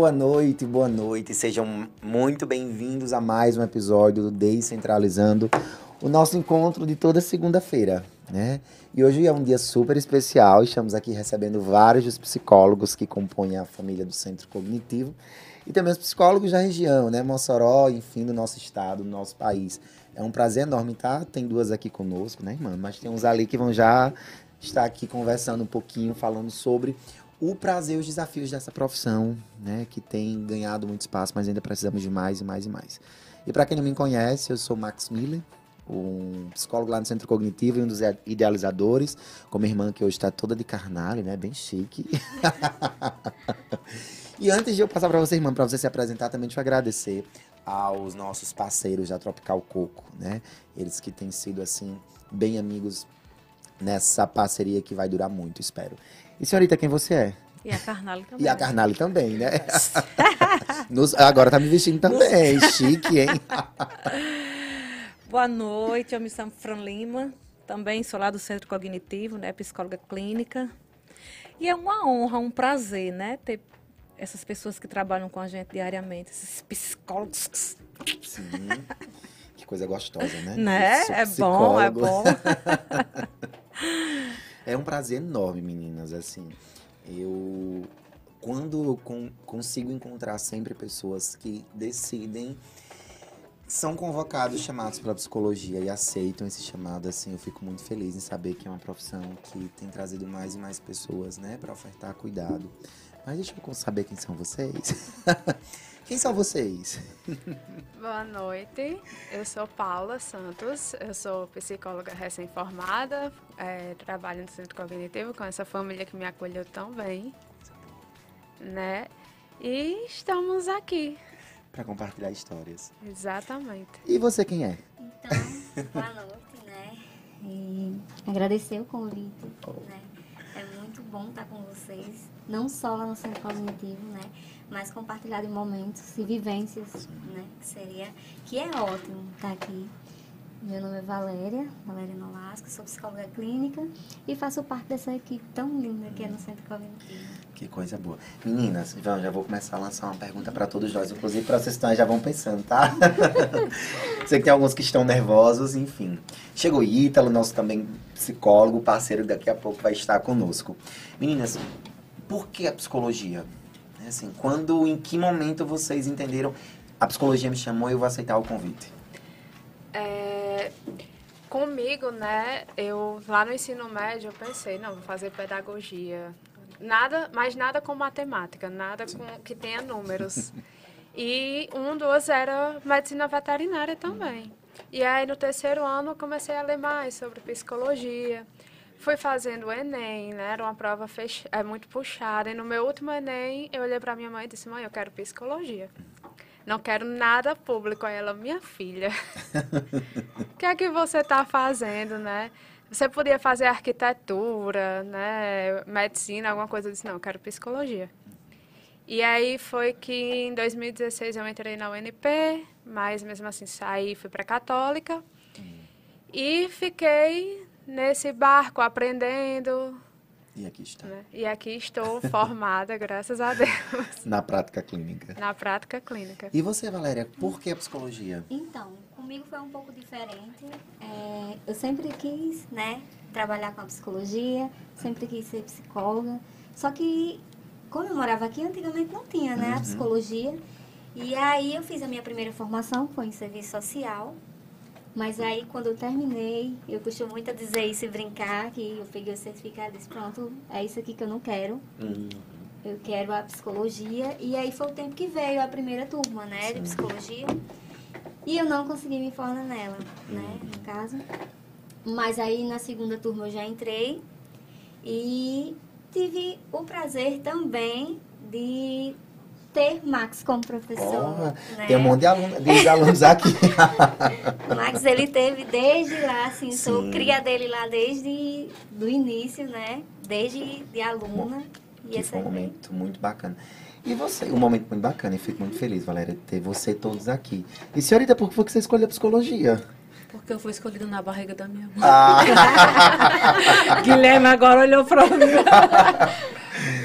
boa noite, boa noite. Sejam muito bem-vindos a mais um episódio do Descentralizando, o nosso encontro de toda segunda-feira, né? E hoje é um dia super especial. Estamos aqui recebendo vários dos psicólogos que compõem a família do Centro Cognitivo e também os psicólogos da região, né? Mossoró, enfim, do nosso estado, do nosso país. É um prazer enorme, tá? Tem duas aqui conosco, né, irmã? Mas tem uns ali que vão já estar aqui conversando um pouquinho, falando sobre o prazer e os desafios dessa profissão, né, que tem ganhado muito espaço, mas ainda precisamos de mais e mais e mais. E para quem não me conhece, eu sou Max Miller, um psicólogo lá no Centro Cognitivo e um dos idealizadores, com minha irmã que hoje está toda de carnale, né, bem chique. e antes de eu passar para você, irmã, para você se apresentar, também te agradecer aos nossos parceiros da Tropical Coco, né? Eles que têm sido assim bem amigos nessa parceria que vai durar muito, espero. E senhorita, quem você é? E a Carnale também. E a Carnale também, né? Nos, agora tá me vestindo também, chique, hein? Boa noite, eu me chamo Fran Lima, também sou lá do Centro Cognitivo, né, psicóloga clínica. E é uma honra, um prazer, né, ter essas pessoas que trabalham com a gente diariamente, esses psicólogos. Sim. Que coisa gostosa, né? Né? É bom, é bom. É um prazer enorme, meninas, assim. Eu quando consigo encontrar sempre pessoas que decidem são convocados, chamados para psicologia e aceitam esse chamado, assim, eu fico muito feliz em saber que é uma profissão que tem trazido mais e mais pessoas, né, para ofertar cuidado. Mas deixa eu saber quem são vocês. Quem são vocês? Boa noite, eu sou Paula Santos, eu sou psicóloga recém-formada, é, trabalho no Centro Cognitivo com essa família que me acolheu tão bem, né? E estamos aqui. Para compartilhar histórias. Exatamente. E você quem é? Então, boa noite, né? E agradecer o convite, oh. né? É muito bom estar com vocês, não só lá no Centro Cognitivo, né? mas compartilhar de momentos e vivências, né? Que seria, que é ótimo estar aqui. Meu nome é Valéria, Valéria Nolasco, sou psicóloga clínica e faço parte dessa equipe tão linda que é no Centro Cognitivo. Que coisa boa. Meninas, já vou começar a lançar uma pergunta para todos nós, inclusive para vocês que já vão pensando, tá? Sei que tem alguns que estão nervosos, enfim. Chegou Ítalo, nosso também psicólogo, parceiro, daqui a pouco vai estar conosco. Meninas, por que a psicologia? Assim, quando, em que momento vocês entenderam a psicologia me chamou e eu vou aceitar o convite? É, comigo, né, eu lá no ensino médio eu pensei, não, vou fazer pedagogia. Nada, mas nada com matemática, nada com, que tenha números. e um dos era medicina veterinária também. E aí no terceiro ano eu comecei a ler mais sobre psicologia. Fui fazendo o Enem, né? Era uma prova fech... é muito puxada. E no meu último Enem, eu olhei para minha mãe e disse: Mãe, eu quero psicologia. Não quero nada público. Aí ela, minha filha, o que é que você está fazendo, né? Você podia fazer arquitetura, né? Medicina, alguma coisa. Eu disse: Não, eu quero psicologia. E aí foi que em 2016 eu entrei na UNP, mas mesmo assim saí, fui para Católica. E fiquei nesse barco aprendendo. E aqui está. Né? E aqui estou formada, graças a Deus. Na prática clínica. Na prática clínica. E você, Valéria, por que a psicologia? Então, comigo foi um pouco diferente. É, eu sempre quis, né, trabalhar com a psicologia, sempre quis ser psicóloga. Só que, como eu morava aqui, antigamente não tinha, né, uhum. a psicologia. E aí eu fiz a minha primeira formação, foi em serviço social, mas aí, quando eu terminei, eu costumo muito a dizer isso e brincar, que eu peguei o certificado e disse, pronto, é isso aqui que eu não quero. Uhum. Eu quero a psicologia. E aí foi o tempo que veio a primeira turma, né, Sim. de psicologia. E eu não consegui me formar nela, né, uhum. no caso. Mas aí, na segunda turma, eu já entrei. E tive o prazer também de ter Max como professor. Oh, né? Tem um monte de, aluno, de alunos aqui. Max, ele teve desde lá, assim, Sim. sou cria dele lá desde do início, né? Desde de aluna. E que foi um momento muito bacana. E você, um momento muito bacana, e fico muito feliz, Valéria, de ter você todos aqui. E senhorita, por que foi que você escolheu a psicologia? Porque eu fui escolhida na barriga da minha mãe. Ah. Guilherme agora olhou pra mim.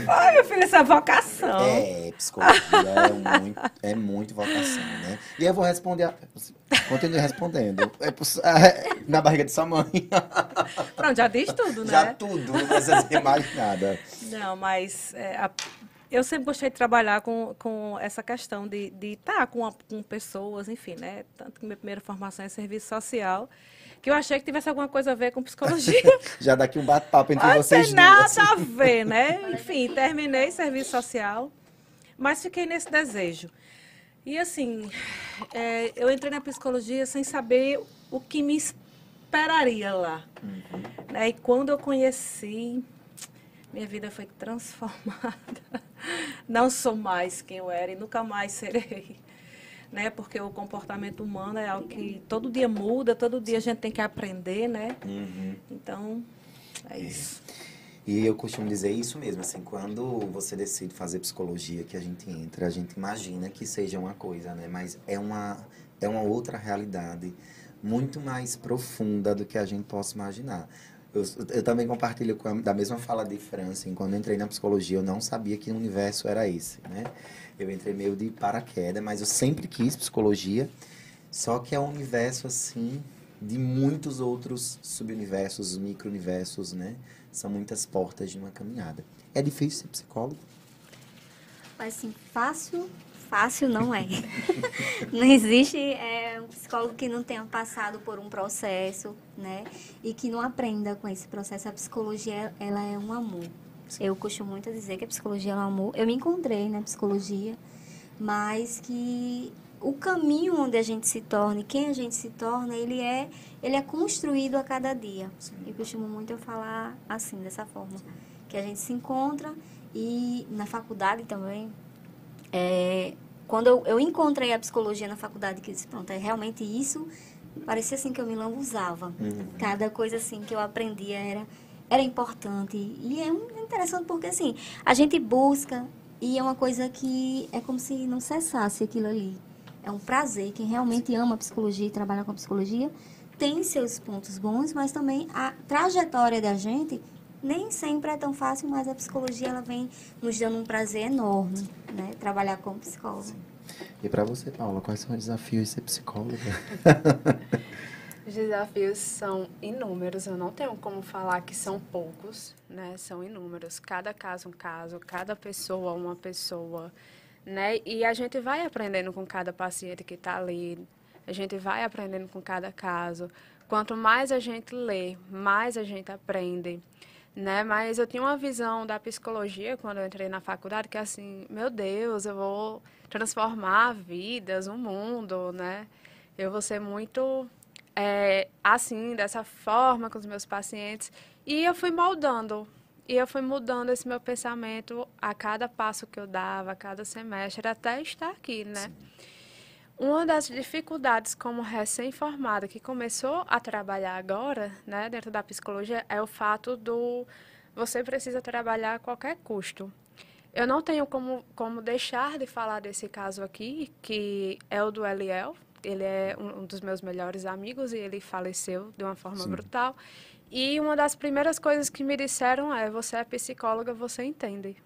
Ai, meu filho, essa é vocação. É, psicologia é muito, é muito vocação, né? E eu vou responder. A... Continue respondendo. É, poss- é, na barriga de sua mãe. Pronto, já diz tudo, né? Já tudo, não precisa dizer mais nada. Não, mas é, a- eu sempre gostei de trabalhar com, com essa questão de estar com, a- com pessoas, enfim, né? Tanto que minha primeira formação é serviço social, que eu achei que tivesse alguma coisa a ver com psicologia. Já daqui um bate-papo entre Não vocês tem nada duas. a ver, né? Enfim, terminei serviço social, mas fiquei nesse desejo. E assim, é, eu entrei na psicologia sem saber o que me esperaria lá. Né? E quando eu conheci, minha vida foi transformada. Não sou mais quem eu era e nunca mais serei. Né? Porque o comportamento humano é algo que todo dia muda, todo dia a gente tem que aprender, né? Uhum. Então, é isso. E eu costumo dizer isso mesmo, assim, quando você decide fazer psicologia, que a gente entra, a gente imagina que seja uma coisa, né? Mas é uma, é uma outra realidade muito mais profunda do que a gente possa imaginar. Eu, eu também compartilho com a, da mesma fala de Fran, assim, quando eu entrei na psicologia, eu não sabia que o universo era esse, né? Eu entrei meio de paraquedas, mas eu sempre quis psicologia, só que é um universo, assim, de muitos outros subuniversos, micro-universos, né? São muitas portas de uma caminhada. É difícil ser psicólogo? Assim, fácil, fácil não é. não existe é, um psicólogo que não tenha passado por um processo, né? E que não aprenda com esse processo. A psicologia, ela é um amor. Eu costumo muito dizer que a psicologia é um amor. Eu me encontrei na psicologia, mas que o caminho onde a gente se torna e quem a gente se torna, ele é, ele é construído a cada dia. Eu costumo muito eu falar assim, dessa forma. Que a gente se encontra e na faculdade também, é, quando eu, eu encontrei a psicologia na faculdade, que disse, pronto, é realmente isso, parecia assim que eu me lambuzava. Uhum. Cada coisa assim que eu aprendia era, era importante. E é um- interessante porque assim, a gente busca e é uma coisa que é como se não cessasse aquilo ali. É um prazer. Quem realmente ama a psicologia e trabalha com a psicologia tem seus pontos bons, mas também a trajetória da gente nem sempre é tão fácil, mas a psicologia ela vem nos dando um prazer enorme, né? Trabalhar como psicólogo. E pra você, Paula, quais são os desafios de ser psicóloga? Os desafios são inúmeros, eu não tenho como falar que são poucos, né? São inúmeros. Cada caso um caso, cada pessoa uma pessoa, né? E a gente vai aprendendo com cada paciente que está ali, a gente vai aprendendo com cada caso. Quanto mais a gente lê, mais a gente aprende, né? Mas eu tinha uma visão da psicologia quando eu entrei na faculdade que assim, meu Deus, eu vou transformar vidas, o mundo, né? Eu vou ser muito é, assim, dessa forma com os meus pacientes. E eu fui moldando. E eu fui mudando esse meu pensamento a cada passo que eu dava, a cada semestre, até estar aqui, né? Uma das dificuldades como recém-formada que começou a trabalhar agora, né, dentro da psicologia, é o fato do você precisa trabalhar a qualquer custo. Eu não tenho como, como deixar de falar desse caso aqui, que é o do Eliel. Ele é um, um dos meus melhores amigos e ele faleceu de uma forma Sim. brutal. E uma das primeiras coisas que me disseram é: você é psicóloga, você entende.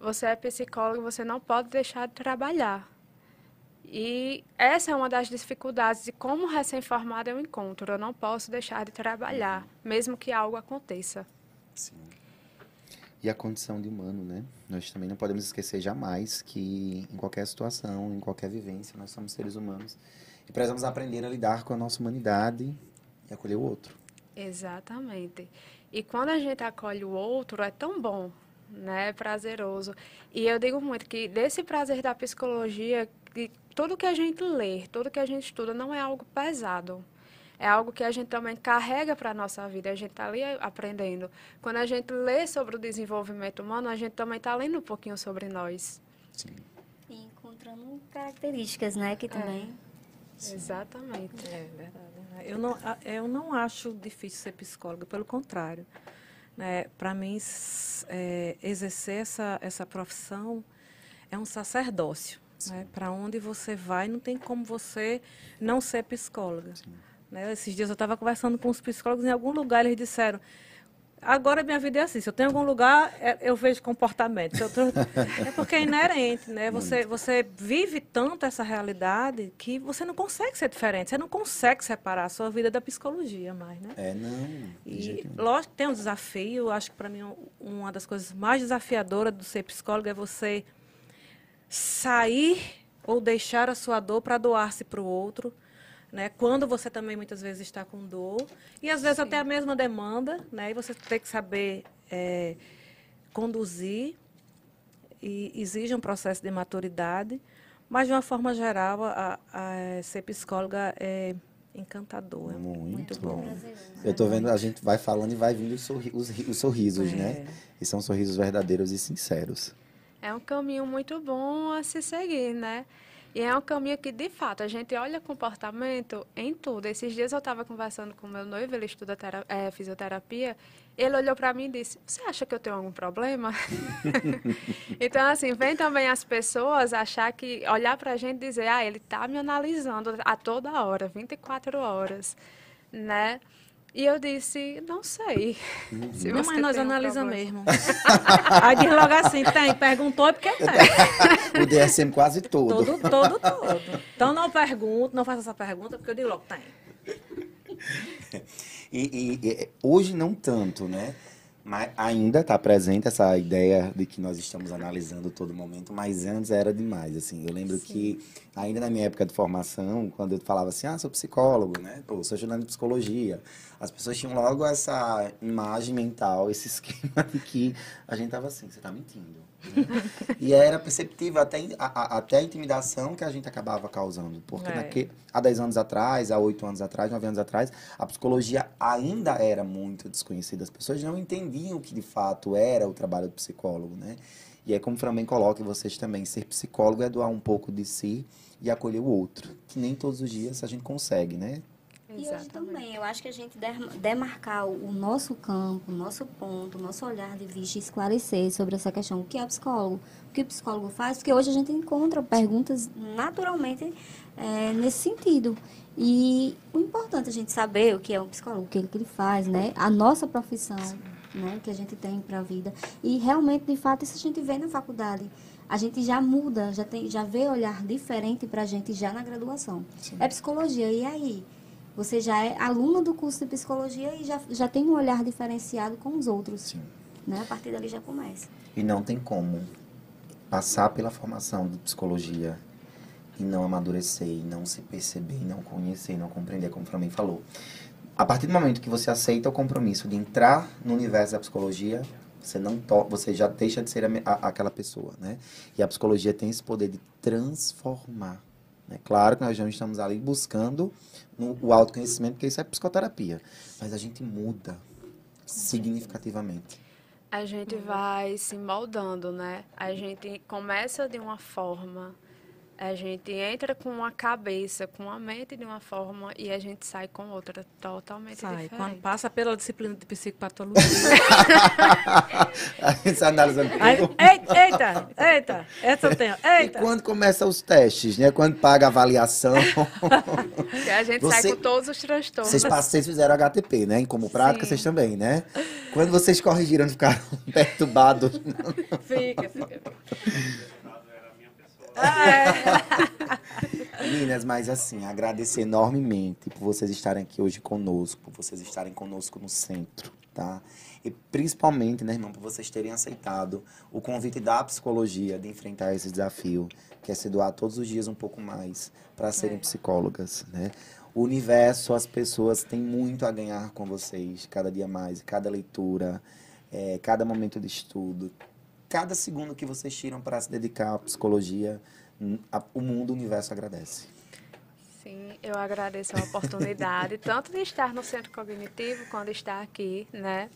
Você é psicóloga, você não pode deixar de trabalhar. E essa é uma das dificuldades de como recém-formada eu encontro. Eu não posso deixar de trabalhar, mesmo que algo aconteça. Sim. E a condição de humano, né? Nós também não podemos esquecer jamais que em qualquer situação, em qualquer vivência, nós somos seres humanos e precisamos aprender a lidar com a nossa humanidade e acolher o outro. Exatamente. E quando a gente acolhe o outro, é tão bom, né? É prazeroso. E eu digo muito que desse prazer da psicologia, tudo que a gente lê, tudo que a gente estuda não é algo pesado. É algo que a gente também carrega para a nossa vida. A gente está ali aprendendo. Quando a gente lê sobre o desenvolvimento humano, a gente também está lendo um pouquinho sobre nós. Sim. E encontrando características, né? Que também. Exatamente. É verdade. né? Eu não, eu não acho difícil ser psicóloga, pelo contrário. Né? Para mim, é, exercer essa, essa profissão é um sacerdócio. Né? Para onde você vai, não tem como você não ser psicóloga. Né? Esses dias eu estava conversando com os psicólogos, em algum lugar eles disseram, Agora minha vida é assim, se eu tenho algum lugar, é- eu vejo comportamento. Tô- É porque é inerente, né? Você, você vive tanto essa realidade que você não consegue ser diferente. Você não consegue separar a sua vida da psicologia mais, né? É, não. E lógico tem um desafio. Acho que para mim um- uma das coisas mais desafiadoras do ser psicólogo é você sair ou deixar a sua dor para doar-se para o outro. Né? Quando você também muitas vezes está com dor. E às vezes até a mesma demanda, né? E você tem que saber eh, conduzir e exige um processo de maturidade. Mas, de uma forma geral, a, a- ser psicóloga é encantador. É Muito, muito bom. bom. Eu tô vendo, a gente vai falando e vai vindo os, sorri- os os sorrisos, É. né? E são sorrisos verdadeiros e sinceros. É um caminho muito bom a se seguir, né? E é um caminho que, de fato, a gente olha comportamento em tudo. Esses dias eu estava conversando com meu noivo, ele estuda eh, fisioterapia, ele olhou para mim e disse, você acha que eu tenho algum problema? então, assim, vem também as pessoas achar que, olhar para a gente e dizer, ah, ele está me analisando a toda hora, 24 horas, né? E eu disse, não sei. se Não, mas nós analisamos problema." mesmo. Aí diz logo assim, tem, perguntou é porque tem. O DSM quase todo. Todo, todo, todo. Então não pergunto, não faça essa pergunta, porque eu digo logo, tem. E, e- e, hoje não tanto, né? Mas ainda está presente essa ideia de que nós estamos analisando todo momento, mas antes era demais, assim. Eu lembro que ainda na minha época de formação, quando eu falava assim, ah, sou psicólogo, né? Pô, sou estudante de psicologia. As pessoas tinham logo essa imagem mental, esse esquema de que a gente tava assim, você tá mentindo. Né? e era perceptível até, a, a- até a intimidação que a gente acabava causando. Porque É. naque- há 10 anos atrás, há 8 anos atrás, 9 anos atrás, a psicologia ainda era muito desconhecida. As pessoas não entendiam o que de fato era o trabalho do psicólogo, né? E é como o bem coloca, e vocês também, ser psicólogo é doar um pouco de si e acolher o outro. Que nem todos os dias a gente consegue, né? E hoje Exatamente. também, eu acho que a gente demarcar o nosso campo, o nosso ponto, o nosso olhar de vista e esclarecer sobre essa questão. O que é o psicólogo? O que o psicólogo faz? Porque hoje a gente encontra perguntas naturalmente é, nesse sentido. E o importante é a gente saber o que é um psicólogo, o que ele, que ele faz, né? A nossa profissão, né? Que a gente tem para a vida. E realmente, de fato, isso a gente vê na faculdade. A gente já muda, já, tem, já vê olhar diferente para a gente já na graduação. É psicologia, e aí? Você já é aluna do curso de psicologia e já, já tem um olhar diferenciado com os outros. Sim. Né? A partir dali já começa. E não tem como passar pela formação de psicologia e não amadurecer, e não se perceber, e não conhecer, e não compreender, como o Flamengo falou. A partir do momento que você aceita o compromisso de entrar no universo da psicologia, você não to você já deixa de ser a a- aquela pessoa, né? E a psicologia tem esse poder de transformar. Né? Claro que nós já estamos ali buscando no- o autoconhecimento, porque isso é psicoterapia. Mas a gente muda significativamente. A gente vai se moldando, né? A gente começa de uma forma, a gente entra com uma cabeça, com a mente de uma forma e a gente sai com outra totalmente Sai. diferente. Quando passa pela disciplina de psicopatologia. A gente está analisando Aí, tudo. ei- eita, eita, essa eu tenho. E Eita. quando começa os testes, né? Quando paga a avaliação, a gente Você- sai com todos os transtornos. vocês, vocês fizeram HTP, né? E como prática, Sim. vocês também, né? Quando vocês corrigiram, ficaram perturbados. Fica, fica. Meninas, mas assim, agradecer enormemente por vocês estarem aqui hoje conosco, por vocês estarem conosco no centro, tá? E principalmente, né, irmão, por vocês terem aceitado o convite da psicologia de enfrentar esse desafio, que é se doar todos os dias um pouco mais para serem É. psicólogas, né? O universo, as pessoas têm muito a ganhar com vocês, cada dia mais, cada leitura, é, cada momento de estudo, cada segundo que vocês tiram para se dedicar à psicologia, a- o mundo, o universo agradece. Sim, eu agradeço a oportunidade, tanto de estar no centro cognitivo quanto estar aqui, né?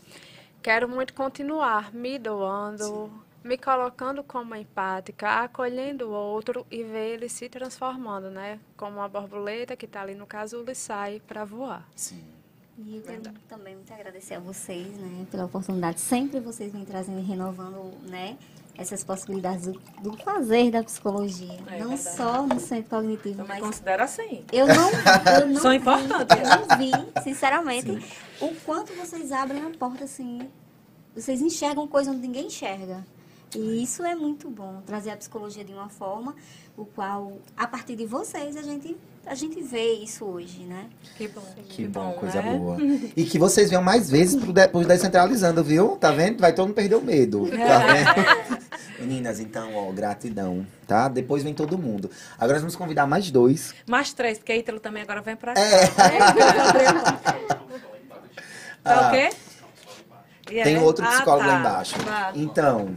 Quero muito continuar me doando, me colocando como empática, acolhendo o outro e ver ele se transformando, né? Como uma borboleta que está ali no casulo e sai para voar. Sim. E eu quero também muito agradecer a vocês, né, pela oportunidade. Sempre vocês vêm trazendo e renovando, né, essas possibilidades do, do fazer da psicologia. É não verdade. só no centro cognitivo, Eu me mas considero assim. eu não, eu não São vi, importantes. Eu não vi, sinceramente, o quanto vocês abrem a porta assim. Vocês enxergam coisa onde ninguém enxerga. E isso é muito bom, trazer a psicologia de uma forma o qual, a partir de vocês, a gente, a gente vê isso hoje, né? Que bom. Que bom, coisa né? boa. E que vocês venham mais vezes pro, de, pro Descentralizando, viu? Tá vendo? Vai todo mundo perder o medo. Tá vendo? Meninas, então, ó, gratidão, tá? Depois vem todo mundo. Agora nós vamos convidar mais dois. Mais três, porque a Ítalo também agora vem pra cá. É. Tá Ah, o quê? E Tem é? outro Ah, psicólogo tá. lá embaixo. Tá. Então,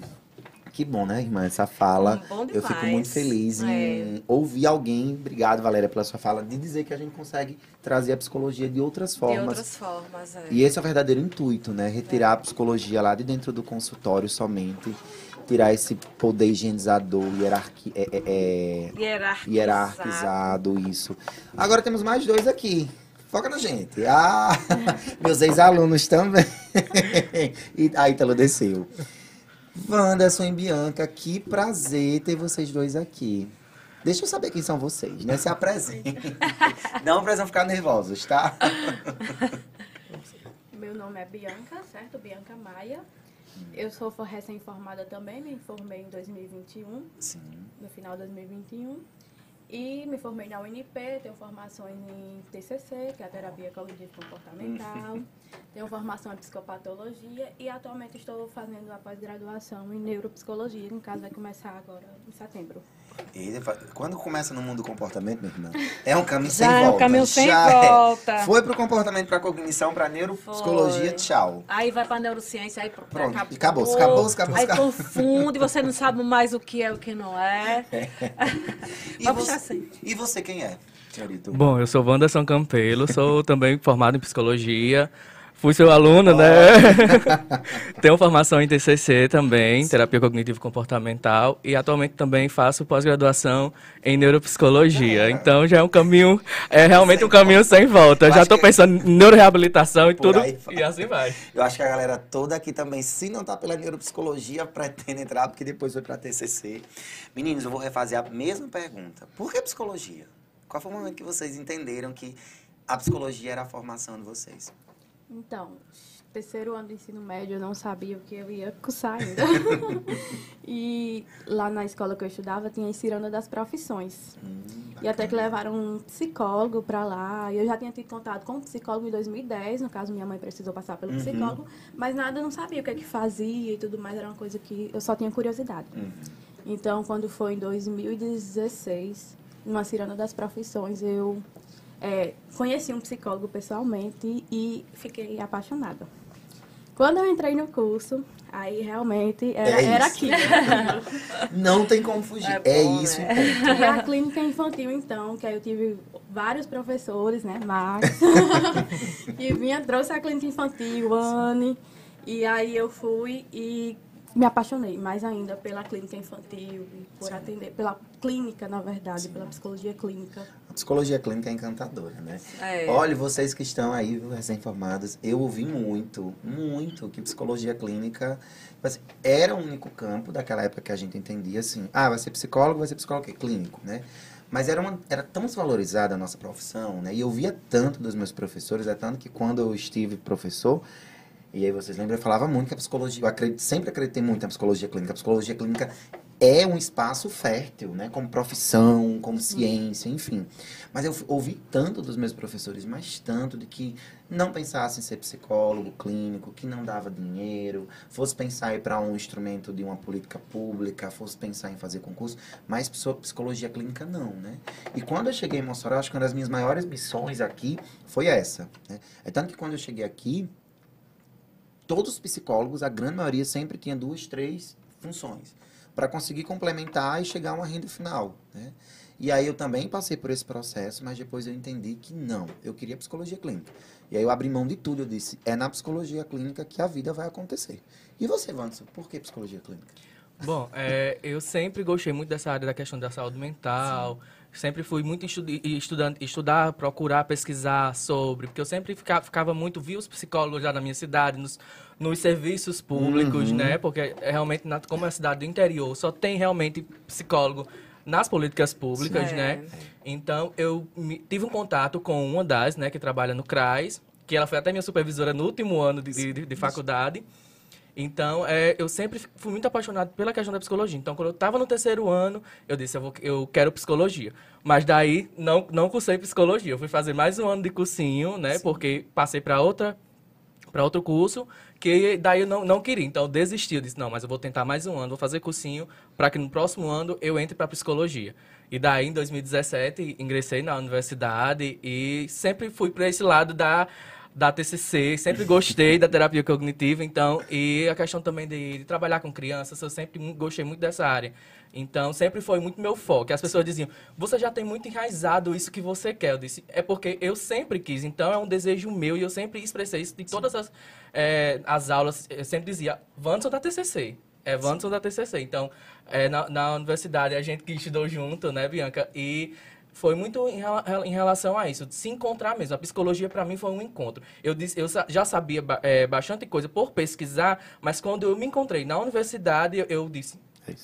que bom, né, irmã? Essa fala. Eu fico muito feliz em ouvir alguém, obrigado, Valéria, pela sua fala, de dizer que a gente consegue trazer a psicologia de outras De formas. outras formas, é. E esse é o verdadeiro intuito, né? Retirar a psicologia lá de dentro do consultório somente. Tirar esse poder higienizador, hierarqui, é, é, é, Hierarquizado. hierarquizado, isso. Agora temos mais dois aqui. Foca na gente. Ah, meus ex-alunos também. e a Ítalo desceu. Wanderson e Bianca, que prazer ter vocês dois aqui. Deixa eu saber quem são vocês, né? Se apresentem. Não precisam ficar nervosos, tá? Meu nome é Bianca, certo? Bianca Maia. Eu sou for- recém-formada também, me formei em 2021, Sim. no final de 2021. E me formei na UNP, tenho formações em TCC, que é a terapia cognitivo comportamental. tenho formação em psicopatologia e atualmente estou fazendo a pós-graduação em neuropsicologia, no caso vai começar agora em setembro. E fa- quando começa no mundo do comportamento, minha irmã, é um caminho Já sem é um volta. caminho sem Já é. volta. Foi pro comportamento, pra cognição, pra neuropsicologia, Foi. tchau. Aí vai pra neurociência, aí pronto. Pronto, acabou, acabou, acabou, Aí acabou. confunde, você não sabe mais o que é e o que não é. E Vamos você, assim. e você quem é, senhorito? Bom, eu sou Wanderson Campelo, sou também formado em psicologia. Fui seu aluno, né? Tenho formação em TCC também, terapia cognitivo comportamental, e atualmente também faço pós-graduação em neuropsicologia. Então já é um caminho, é realmente um caminho sem volta. Eu já estou que- pensando em neuroreabilitação e Por tudo, e assim vai. Eu acho que a galera toda aqui também, se não tá pela neuropsicologia, pretende entrar, porque depois foi pra TCC. Meninos, eu vou refazer a mesma pergunta. Por que psicologia? Qual foi o momento que vocês entenderam que a psicologia era a formação de vocês? Então, terceiro ano do ensino médio, eu não sabia o que eu ia cursar ainda. e lá na escola que eu estudava, tinha a Ciranda das Profissões. E até que levaram um psicólogo para lá. E eu já tinha tido contato com um psicólogo em 2010. No caso, minha mãe precisou passar pelo Uhum. psicólogo. Mas nada, eu não sabia o que é que fazia e tudo mais. Era uma coisa que eu só tinha curiosidade. Uhum. Então, quando foi em 2016, numa Ciranda das Profissões, eu é, conheci um psicólogo pessoalmente e fiquei apaixonada. Quando eu entrei no curso, aí realmente era, É era isso. aqui. Não tem como fugir. É É, bom, isso né? E a clínica infantil, então, que aí eu tive vários professores, né, Max, e vinha, trouxe a clínica infantil, Anne, e aí eu fui e me apaixonei mais ainda pela clínica infantil, por atender, pela clínica, na verdade, pela psicologia clínica. A psicologia clínica é encantadora, né? É. Olha, vocês que estão aí, recém-formados, eu ouvi muito, muito que psicologia clínica era o único campo daquela época que a gente entendia assim, ah, vai ser psicólogo, vai ser psicólogo clínico, né? Mas era, uma, era tão desvalorizada a nossa profissão, né? E eu via tanto dos meus professores, é tanto que quando eu estive professor, e aí vocês lembram, eu falava muito que a psicologia, eu acredito, sempre acreditei muito na psicologia clínica. A psicologia clínica é um espaço fértil, né? Como profissão, como ciência, enfim. Mas eu ouvi tanto dos meus professores, mas tanto de que não pensasse em ser psicólogo clínico, que não dava dinheiro, fosse pensar em ir para um instrumento de uma política pública, fosse pensar em fazer concurso, mas psicologia clínica não, né? E quando eu cheguei em Mossoró, acho que uma das minhas maiores missões aqui foi essa, né? É tanto que quando eu cheguei aqui, todos os psicólogos, a grande maioria sempre tinha duas, três funções para conseguir complementar e chegar a uma renda final, né? E aí eu também passei por esse processo, mas depois eu entendi que não, eu queria psicologia clínica. E aí eu abri mão de tudo, eu disse, é na psicologia clínica que a vida vai acontecer. E você, Vanderson, por que psicologia clínica? Bom, é, eu sempre gostei muito dessa área da questão da saúde mental, Sempre fui muito estu- estudante, estudar, procurar, pesquisar sobre, porque eu sempre ficava, ficava muito, vi os psicólogos já na minha cidade, nos, nos serviços públicos, né? Porque é realmente, na- como é uma cidade do interior, só tem realmente psicólogo nas políticas públicas, Sim. né? Então, eu me- tive um contato com uma das, né, que trabalha no CRAS, que ela foi até minha supervisora no último ano de, de, de faculdade. Então, é, eu sempre fui muito apaixonado pela questão da psicologia. Então, quando eu estava no terceiro ano, eu disse, eu, vou, eu quero psicologia. Mas daí, não, não cursei psicologia. Eu fui fazer mais um ano de cursinho, né? Porque passei para outra para outro curso, que daí eu não, não queria. Então, eu desisti. Eu disse, não, mas eu vou tentar mais um ano, vou fazer cursinho, para que no próximo ano eu entre para psicologia. E daí, em 2017, ingressei na universidade e sempre fui para esse lado da da TCC, sempre gostei da terapia cognitiva, então, e a questão também de, de trabalhar com crianças, eu sempre gostei muito dessa área. Então, sempre foi muito meu foco. As pessoas diziam, você já tem muito enraizado isso que você quer. Eu disse, é porque eu sempre quis, então é um desejo meu e eu sempre expressei isso em todas as, eh, as aulas. Eu sempre dizia, Wanderson da TCC. É Wanderson da TCC. Então, eh, na, na universidade, a gente que estudou junto, né, Bianca? E foi muito em, em relação a isso, de se encontrar mesmo. A psicologia, para mim, foi um encontro. Eu, disse, eu já sabia eh, bastante coisa por pesquisar, mas quando eu me encontrei na universidade, eu, eu disse,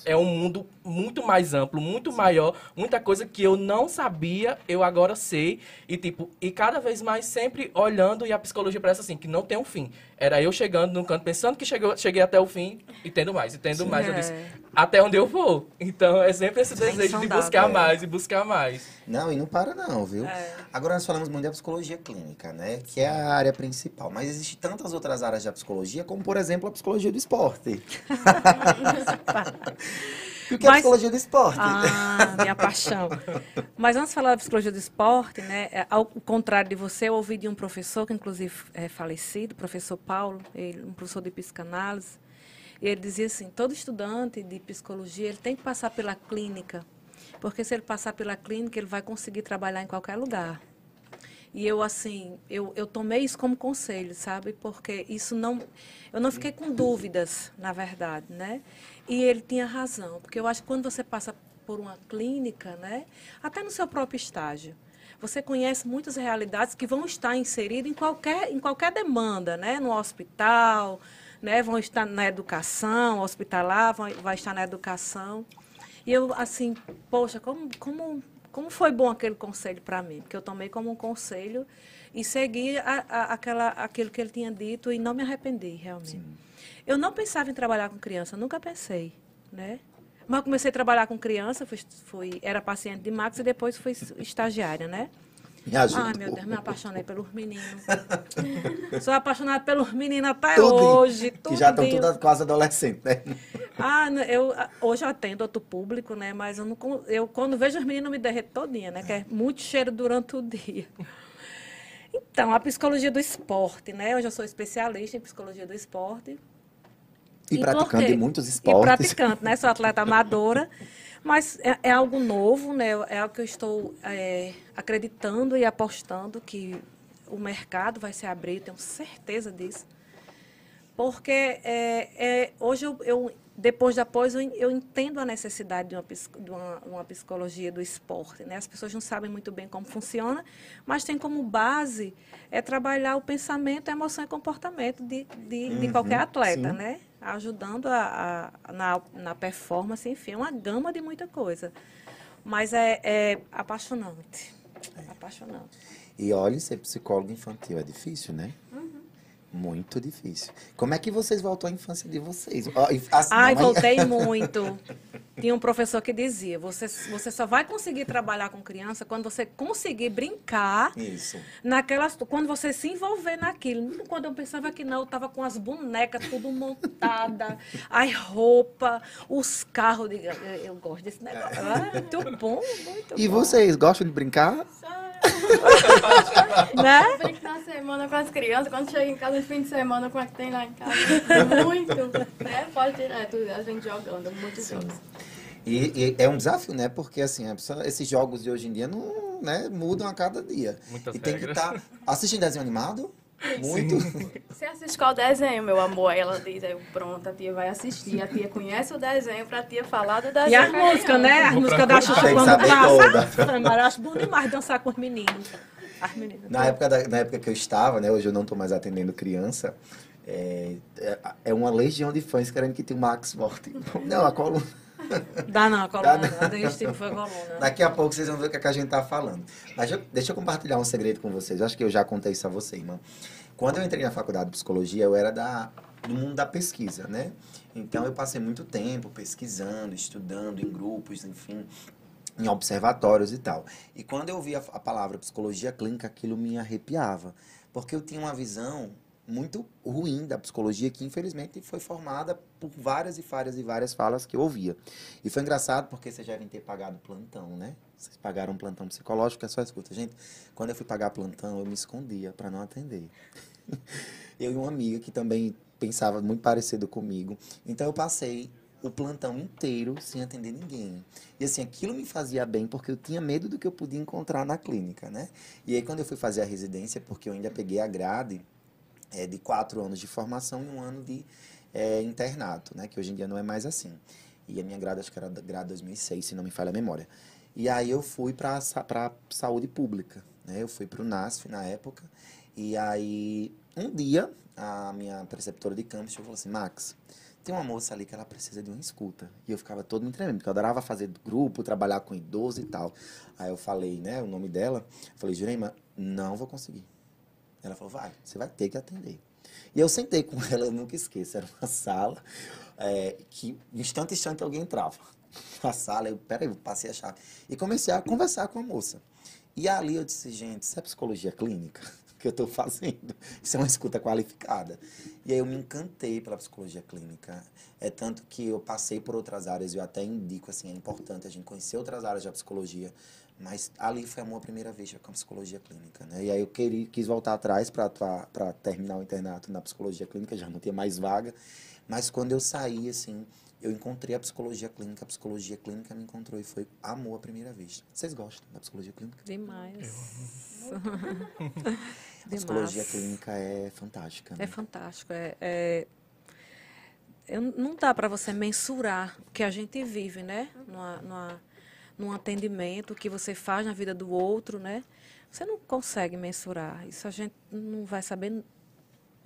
É é um mundo muito mais amplo, muito maior, muita coisa que eu não sabia, eu agora sei. E tipo, e cada vez mais sempre olhando e a psicologia parece assim, que não tem um fim. Era eu chegando num canto pensando que chegou, cheguei até o fim e tendo mais, e tendo mais. Eu É. disse, até onde eu vou. Então é sempre esse É desejo de buscar mais e buscar mais. Não, e não para não, viu? É. Agora nós falamos muito da psicologia clínica, né? Que é a área principal. Mas existem tantas outras áreas da psicologia, como por exemplo a psicologia do esporte. e o que é Mas- psicologia do esporte? Ah, minha paixão. Mas antes de falar da psicologia do esporte, né, é, ao contrário de você, eu ouvi de um professor, que inclusive é falecido, o professor Paulo, ele, um professor de psicanálise, e ele dizia assim, todo estudante de psicologia, ele tem que passar pela clínica, porque se ele passar pela clínica, ele vai conseguir trabalhar em qualquer lugar. E eu, assim, eu, eu tomei isso como conselho, sabe? Porque isso não. Eu não fiquei com dúvidas, na verdade, né? E ele tinha razão, porque eu acho que quando você passa por uma clínica, né? Até no seu próprio estágio, você conhece muitas realidades que vão estar inseridas em qualquer, em qualquer demanda, né? No hospital, né? Vão estar na educação, hospitalar, vão, vai estar na educação. E eu, assim, poxa, como, como, como foi bom aquele conselho para mim? Porque eu tomei como um conselho e segui a, a, aquela, aquilo que ele tinha dito e não me arrependi, realmente. Eu não pensava em trabalhar com criança, nunca pensei, né? Mas eu comecei a trabalhar com criança, fui, fui, era paciente de Max e depois fui estagiária, né? Me ajuda. Ai, meu Deus, me apaixonei pelos meninos. Sou apaixonada pelos meninos até Tudo, hoje. Que já estão todas quase adolescentes, né? Ah, eu ah, hoje eu atendo outro público, né? Mas eu, não, eu quando vejo os meninos me derreto todinha, né? Que é muito cheiro durante o dia. Então, a psicologia do esporte, né? Eu já sou especialista em psicologia do esporte. E, E praticando em muitos E esportes. praticante, né? Sou atleta amadora. Mas é, é algo novo, né? É algo que eu estou é, acreditando e apostando que o mercado vai se abrir, tenho certeza disso. Porque é, é, hoje, eu, eu, depois da pós, eu, eu entendo a necessidade de uma, de uma, uma psicologia do esporte. Né? As pessoas não sabem muito bem como funciona, mas tem como base é trabalhar o pensamento, a emoção e comportamento de, de, de qualquer atleta, sim. né? Ajudando a, a- na, na performance, enfim, é uma gama de muita coisa. Mas é, é apaixonante. Apaixonante. E olha, ser psicólogo infantil é difícil, né? Uhum. Muito difícil. Como é que vocês voltam à infância de vocês? E- assim, Ai, é- voltei muito. Tinha um professor que dizia: você, você só vai conseguir trabalhar com criança quando você conseguir brincar Isso. naquelas. Quando você se envolver naquilo. Quando eu pensava que não, eu estava com as bonecas tudo montada, as roupas, os carros. Eu, digo, eu, eu gosto desse negócio. Ah, muito bom, muito E bom. vocês gostam de brincar? Né? Brinco na semana com as crianças, quando chega em casa no fim de semana, como é que tem lá em casa? Muito, né? Pode direto, a gente jogando, muitos jogos. E, e é um desafio, né? Porque assim, pessoa- esses jogos de hoje em dia não, né, mudam a cada dia. Muitas e tem que regras. estar assistindo desenho animado. Muito. Você assiste qual desenho, meu amor? Aí ela diz, aí eu, pronto, a tia vai assistir. A tia conhece o desenho pra tia falar do desenho. E as a músicas, né? As músicas da. Xuxa quando passa. Mas eu acho bom demais dançar com os meninos. As meninas. Na época, da- na época que eu estava, né? Hoje eu não estou mais atendendo criança. É, é, é uma legião de fãs querendo que o Max volte. Não, a coluna. Dá não, a coluna. Dá não. A desse tipo foi coluna. Daqui a pouco vocês vão ver o que, é que a gente tá falando. Mas eu- deixa eu compartilhar um segredo com vocês. Eu acho que eu já contei isso a você, irmã. Quando eu entrei na faculdade de psicologia, eu era da, do mundo da pesquisa, né? Então eu passei muito tempo pesquisando, estudando em grupos, enfim, em observatórios e tal. E quando eu vi a, a palavra psicologia clínica, aquilo me arrepiava. Porque eu tinha uma visão muito ruim da psicologia que infelizmente foi formada por várias e várias e várias falas que eu ouvia. E foi engraçado porque vocês devem ter pagado plantão, né? Vocês pagaram plantão psicológico, é só escuta. Gente, quando eu fui pagar plantão, eu me escondia para não atender. eu e uma amiga que também pensava muito parecido comigo. Então eu passei o plantão inteiro sem atender ninguém. E assim, aquilo me fazia bem porque eu tinha medo do que eu podia encontrar na clínica, né? E aí quando eu fui fazer a residência, porque eu ainda peguei a grade é, de quatro anos de formação e um ano de é, internato, né? Que hoje em dia não é mais assim. E a minha grade, acho que era da grade 2006, se não me falha a memória. E aí eu fui para para saúde pública, né? Eu fui para o NASF na época. E aí, um dia, a minha preceptora de campus falou assim, Max, tem uma moça ali que ela precisa de uma escuta. E eu ficava todo me tremendo, porque eu adorava fazer grupo, trabalhar com idoso e tal. Aí eu falei, né, o nome dela. Falei, Jurema, não vou conseguir. Ela falou, vai, você vai ter que atender. E eu sentei com ela, eu nunca esqueço, era uma sala é, que, instante a instante, alguém entrava na sala. Eu, peraí, eu passei a chave. E comecei a conversar com a moça. E ali eu disse, gente, isso é psicologia clínica que eu estou fazendo? Isso é uma escuta qualificada. E aí eu me encantei pela psicologia clínica. É tanto que eu passei por outras áreas, eu até indico, assim, é importante a gente conhecer outras áreas da psicologia. Mas ali foi a minha primeira vez com a psicologia clínica, né? E aí eu queria, quis voltar atrás para terminar o internato na psicologia clínica, já não tinha mais vaga. Mas quando eu saí, assim, eu encontrei a psicologia clínica, a psicologia clínica me encontrou e foi amor à primeira vez. Vocês gostam da psicologia clínica? Demais. A psicologia clínica é fantástica. Né? É fantástico. É, é- eu- não dá para você mensurar o que a gente vive, né? Numa, numa- num atendimento, que você faz na vida do outro, né? Você não consegue mensurar. Isso a gente não vai saber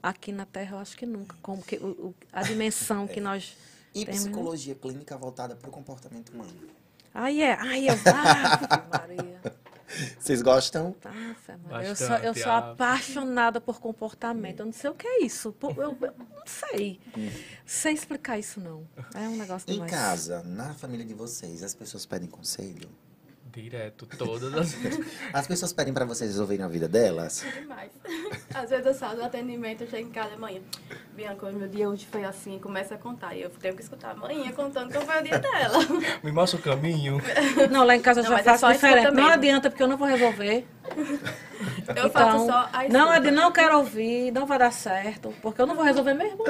aqui na Terra, eu acho que nunca. Como que, o- a dimensão que nós E temos. né? psicologia clínica voltada para o comportamento humano. Aí é, aí eu. Ah, Maria. Vocês gostam? Maria, eu, sou, eu sou apaixonada por comportamento. Eu não sei o que é isso. Pô, Eu, eu não sei. Sem explicar isso, não. É um negócio Em demais. casa, na família de vocês, as pessoas pedem conselho? Direto, todas as vezes. As pessoas pedem para vocês resolverem a vida delas? Demais. Às vezes eu saio do atendimento, eu chego em casa amanhã. Bianca, meu dia hoje foi assim, começa a contar. E eu tenho que escutar amanhã contando como foi o dia dela. Me mostra o caminho. Não, lá em casa eu Não, já é faço só escuta diferente. Não adianta, porque eu não vou resolver. Eu faço Então, só a não, é de não quero ouvir, não vai dar certo, porque eu não vou resolver mesmo.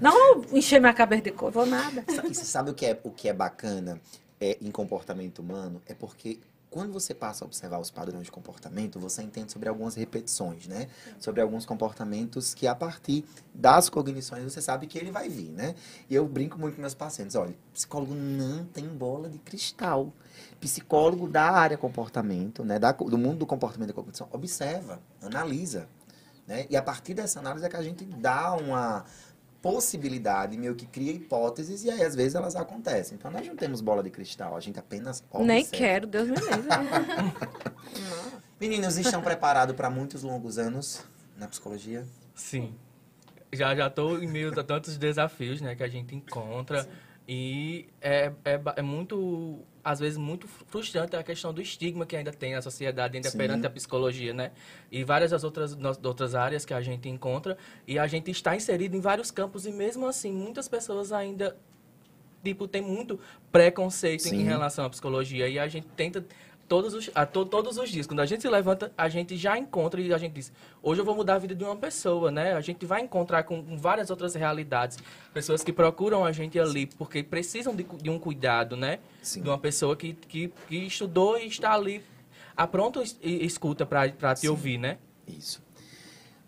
Não vou encher minha cabeça de coisa, vou nada. E você sabe o que é, o que é bacana é, em comportamento humano? É porque quando você passa a observar os padrões de comportamento, você entende sobre algumas repetições, né? Sobre alguns comportamentos que a partir das cognições você sabe que ele vai vir, né? E eu brinco muito com meus pacientes, olha, psicólogo não tem bola de cristal. Psicólogo da área comportamento, né? Da, do mundo do comportamento e da cognição, observa, analisa, né? E a partir dessa análise é que a gente dá uma possibilidade, meio que cria hipóteses e aí às vezes elas acontecem. Então nós não temos bola de cristal, a gente apenas observa. Nem quero, Deus me livre. Meninos, estão preparados para muitos longos anos na psicologia? Sim. Já já estou em meio a tantos desafios, né, que a gente encontra e é, é, é muito às vezes muito frustrante a questão do estigma que ainda tem na sociedade ainda Sim. perante a psicologia, né? E várias das outras das outras áreas que a gente encontra e a gente está inserido em vários campos e mesmo assim muitas pessoas ainda tipo tem muito preconceito em Sim. relação à psicologia e a gente tenta todos os, a to- todos os dias. Quando a gente se levanta, a gente já encontra e a gente diz: hoje eu vou mudar a vida de uma pessoa, né? A gente vai encontrar com, com várias outras realidades. Pessoas que procuram a gente ali porque precisam de, de um cuidado, né? Sim. De uma pessoa que, que, que estudou e está ali a e escuta para te Sim. ouvir, né? Isso.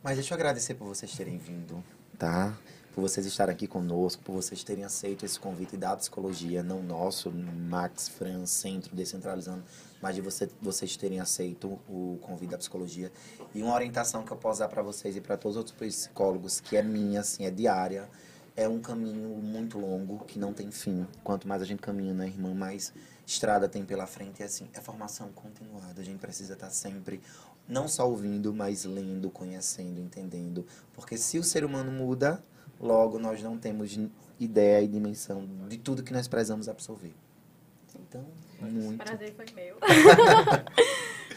Mas deixa eu agradecer por vocês terem vindo, tá? Por vocês estarem aqui conosco, por vocês terem aceito esse convite da psicologia, não nosso, Max Fran, Centro Descentralizando, mas de você, vocês terem aceito o convite da psicologia. E uma orientação que eu posso dar para vocês e para todos os outros psicólogos, que é minha, assim, é diária, é um caminho muito longo, que não tem fim. Quanto mais a gente caminha, né, irmã, mais estrada tem pela frente. E assim, é formação continuada. A gente precisa estar sempre, não só ouvindo, mas lendo, conhecendo, entendendo. Porque se o ser humano muda, logo nós não temos ideia e dimensão de tudo que nós precisamos absorver. Então, muito. O prazer foi meu.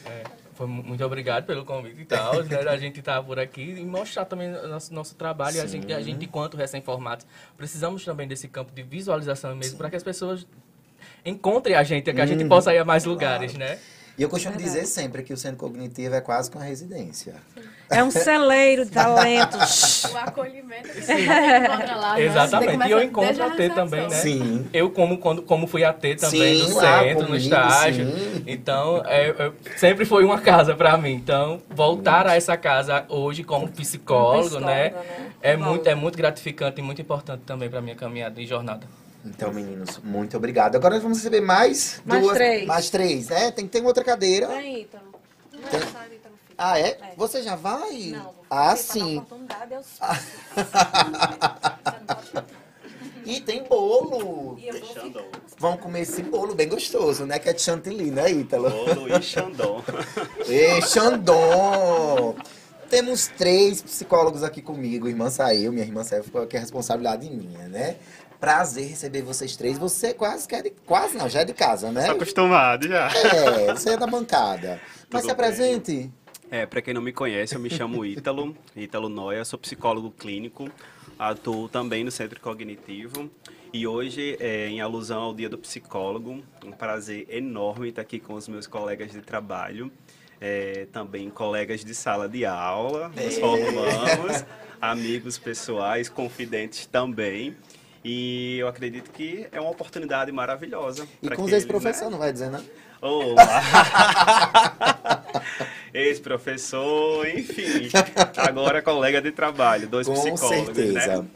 É, foi mu- muito obrigado pelo convite e tal, né, a gente estar por aqui e mostrar também o nosso, nosso trabalho. E a gente, a gente, enquanto recém-formados, precisamos também desse campo de visualização mesmo, para que as pessoas encontrem a gente, que a gente Uhum. possa ir a mais lugares, né? E eu costumo dizer sempre que o centro cognitivo é quase que uma residência. É um celeiro de talentos. O acolhimento que você encontra lá. né? Exatamente. E eu encontro a T também, né? Sim. Eu, como, quando, como fui AT também Sim, no centro, no comigo, estágio. sim. Então, é, é, sempre foi uma casa para mim. Então, voltar a essa casa hoje como psicólogo, Como né? né? É, muito, é muito gratificante e muito importante também para minha caminhada e jornada. Então, meninos, muito obrigado. Agora nós vamos receber mais Mais duas. três. Mais três, né? Tem que ter outra cadeira. Vem, Ítalo. Tem- Ah, é? É. Você já vai? Não, vou ah, sim. oportunidade, eu sou. E tem bolo. E eu vou ficar. Vamos comer esse bolo bem gostoso, né? Que é de chantilly, né, Ítalo? Bolo e Xandão. Ei, Xandon! Temos três psicólogos aqui comigo. Irmã saiu, minha irmã saiu, ficou aqui a responsabilidade minha, né? Prazer receber vocês três. Você quase que é de... Quase não, já é de casa, né? Tô acostumado já. É, você é da bancada. Mas Tudo se apresente. É, pra quem não me conhece, eu me chamo Ítalo, Ítalo Noia, sou psicólogo clínico, atuo também no Centro Cognitivo e hoje, é, em alusão ao Dia do Psicólogo, um prazer enorme estar aqui com os meus colegas de trabalho, é, também colegas de sala de aula, nos formamos, amigos pessoais, confidentes também. E eu acredito que é uma oportunidade maravilhosa. E com os ex-professores, né? não vai dizer, não? Ô, Ex-professor, enfim. Agora colega de trabalho, dois Com psicólogos, certeza. né?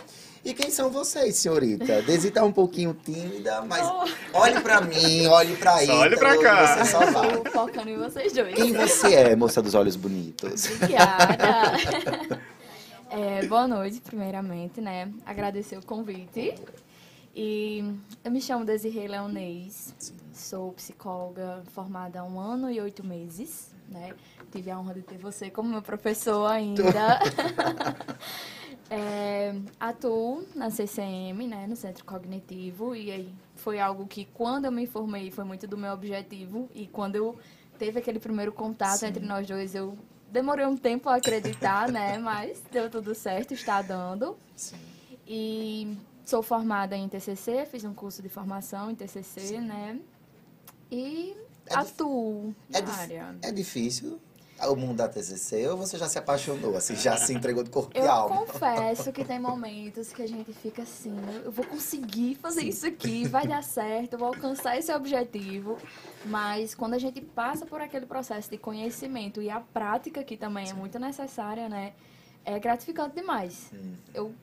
E quem são vocês, senhorita? Desi tá um pouquinho tímida, mas olhe pra mim, olhe pra Só Ítalo, olhe pra cá. Você só vai. Tô focando em vocês dois. Quem você é, moça dos olhos bonitos? Obrigada. É, boa noite, primeiramente, né? Agradecer o convite. E eu me chamo Desirê Leonês, sou psicóloga formada há um ano e oito meses, né? Tive a honra de ter você como meu professor ainda. É, atuo na CCM, né, no Centro Cognitivo, e aí foi algo que quando eu me formei foi muito do meu objetivo, e quando eu teve aquele primeiro contato entre nós dois, eu demorei um tempo a acreditar, né, mas deu tudo certo, está dando. E sou formada em TCC, fiz um curso de formação em TCC, né, e É atuo É, na área. é difícil o mundo da TCC ou você já se apaixonou, assim, já se entregou de corpo e Eu alma? confesso que tem momentos que a gente fica assim, eu vou conseguir fazer isso aqui, vai dar certo, eu vou alcançar esse objetivo. Mas quando a gente passa por aquele processo de conhecimento e a prática, que também é muito necessária, né? É gratificante demais. Hum. Eu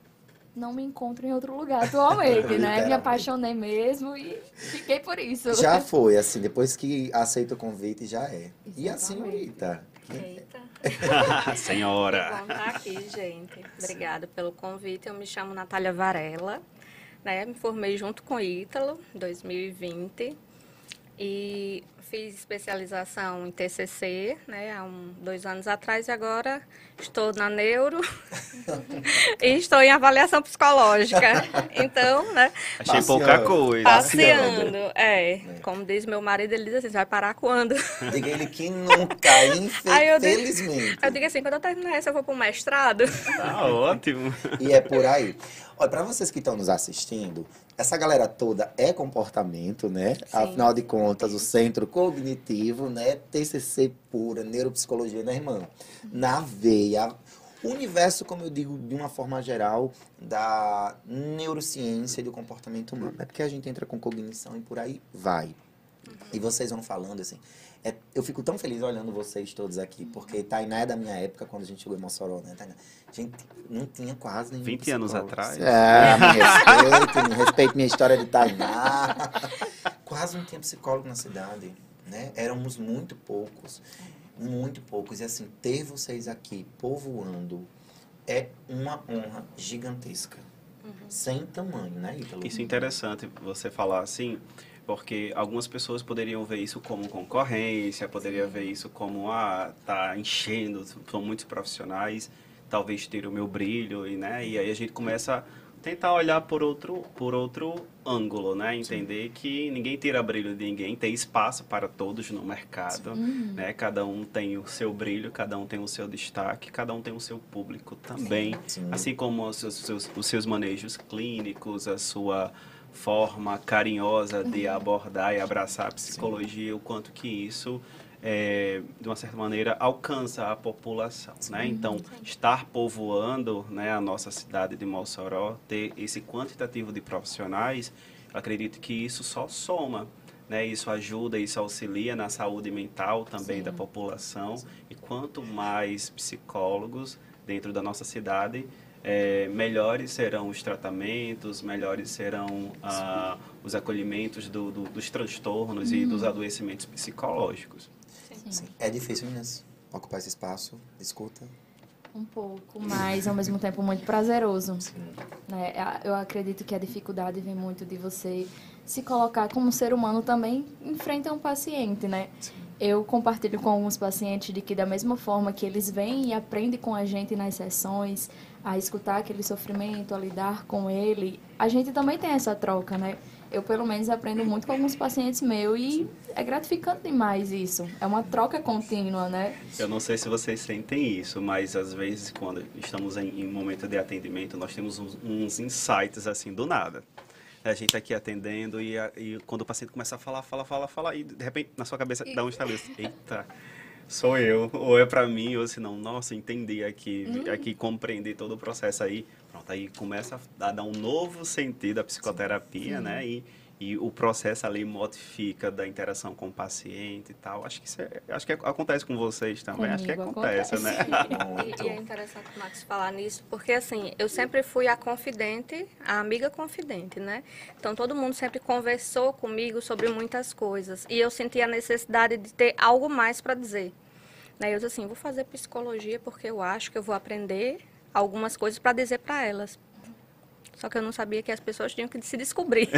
não me encontro em outro lugar atualmente, né? Me apaixonei mesmo e fiquei por isso. Já foi, assim, depois que aceita o convite, já é. E a Exatamente. senhorita? Eita, Senhora. bom estar aqui, gente. Obrigada pelo convite. Eu me chamo Natália Varela, né? Me formei junto com o Ítalo em 2020 e fiz especialização em TCC, né? Há um, dois anos atrás e agora estou na neuro e estou em avaliação psicológica. Então, né? Achei Passeando. pouca coisa. Passeando, é. Como diz meu marido, ele diz assim, vai parar quando? Diga ele que nunca, infelizmente. Eu digo assim, quando eu terminar essa, eu vou para o mestrado. Tá ótimo. E é por aí. Olha, pra vocês que estão nos assistindo, essa galera toda é comportamento, né? Afinal de contas, o centro cognitivo, né? TCC pura, neuropsicologia, né, irmã? Na veia. O universo, como eu digo, de uma forma geral, da neurociência e do comportamento humano. É porque a gente entra com cognição e por aí vai. E vocês vão falando assim. é- eu fico tão feliz olhando vocês todos aqui, porque Tainá é da minha época, quando a gente chegou em Mossoró, né, Tainá? A gente não tinha quase nenhum 20 anos psicólogo. atrás? É, me respeito, me respeito minha história de Tainá. quase não tinha psicólogo na cidade, né? Éramos muito poucos, muito poucos. E assim, ter vocês aqui povoando é uma honra gigantesca. Sem tamanho, né, Ítalo? Isso é interessante você falar assim, porque algumas pessoas poderiam ver isso como concorrência, poderia ver isso como ah, tá enchendo, são muitos profissionais, talvez ter o meu brilho e né, e aí a gente começa a tentar olhar por outro por outro ângulo, né, entender que ninguém tira brilho de ninguém, tem espaço para todos no mercado, né? Cada um tem o seu brilho, cada um tem o seu destaque, cada um tem o seu público também, Sim. assim como os seus, seus- os seus manejos clínicos, a sua forma carinhosa de abordar e abraçar a psicologia, o quanto que isso, é, de uma certa maneira, alcança a população. Né? Então, estar povoando né, a nossa cidade de Mossoró, ter esse quantitativo de profissionais, acredito que isso só soma. Né, isso ajuda, isso auxilia na saúde mental também da população. E quanto mais psicólogos dentro da nossa cidade, é, melhores serão os tratamentos, melhores serão ah, os acolhimentos do- do- dos transtornos e dos adoecimentos psicológicos. Sim. É difícil, meninas, ocupar esse espaço, escuta. Um pouco, mas ao mesmo tempo muito prazeroso. Sim. né? A- Eu acredito que a dificuldade vem muito de você se colocar como ser humano também em frente a um paciente, né? Eu compartilho com alguns pacientes de que da mesma forma que eles vêm e aprendem com a gente nas sessões, a escutar aquele sofrimento, a lidar com ele, a gente também tem essa troca, né? Eu, pelo menos, aprendo muito com alguns pacientes meus e é gratificante demais isso. É uma troca contínua, né? Eu não sei se vocês sentem isso, mas às vezes quando estamos em, em momento de atendimento, nós temos uns, uns insights assim do nada. A gente tá aqui atendendo e, a- e quando o paciente começa a falar, fala, fala, fala, e de repente na sua cabeça dá um estabeleço. Eita, sou eu, ou é pra mim, ou se não, nossa, entendi aqui, aqui compreender todo o processo aí. Pronto, aí começa a dar um novo sentido à psicoterapia, né? E, e o processo ali modifica da interação com o paciente e tal. Acho que isso é, acho que acontece com vocês também. acho que Comigo acontece, né? Muito. E, e é interessante o Max falar nisso, porque assim, eu sempre fui a confidente, a amiga confidente, né? Então todo mundo sempre conversou comigo sobre muitas coisas. E eu senti a necessidade de ter algo mais para dizer. Né? Eu disse assim, vou fazer psicologia porque eu acho que eu vou aprender algumas coisas para dizer para elas. Só que eu não sabia que as pessoas tinham que se descobrir.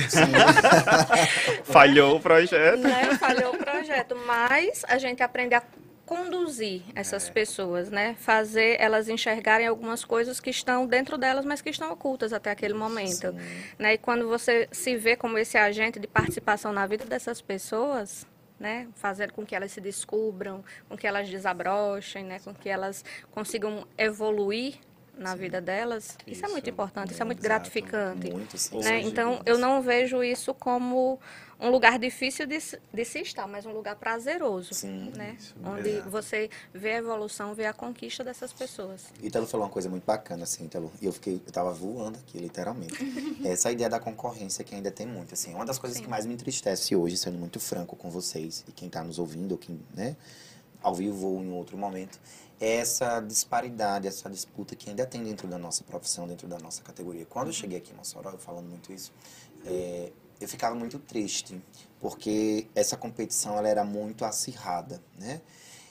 Falhou o projeto. né? Falhou o projeto, mas a gente aprende a conduzir essas pessoas, né? Fazer elas enxergarem algumas coisas que estão dentro delas, mas que estão ocultas até aquele momento, né? E quando você se vê como esse agente de participação na vida dessas pessoas, né? Fazer com que elas se descubram, com que elas desabrochem, né? Com que elas consigam evoluir na vida delas. Isso, é muito Isso, importante, isso é muito Exato. gratificante Muito, sim. né? Sim. Então, eu não vejo isso como um lugar difícil de, de se estar, mas um lugar prazeroso, Sim, né? isso, Onde exato. você vê a evolução, vê a conquista dessas pessoas. Ítalo falou uma coisa muito bacana, assim, Ítalo. E eu fiquei, eu tava voando aqui, literalmente. Essa ideia da concorrência que ainda tem muito, assim. Uma das coisas que mais me entristece hoje, sendo muito franco com vocês e quem tá nos ouvindo, ou quem, né, ao vivo ou em outro momento, é essa disparidade, essa disputa que ainda tem dentro da nossa profissão, dentro da nossa categoria. Quando eu cheguei aqui em Mossoró, eu falando muito isso, é, eu ficava muito triste, porque essa competição ela era muito acirrada, né?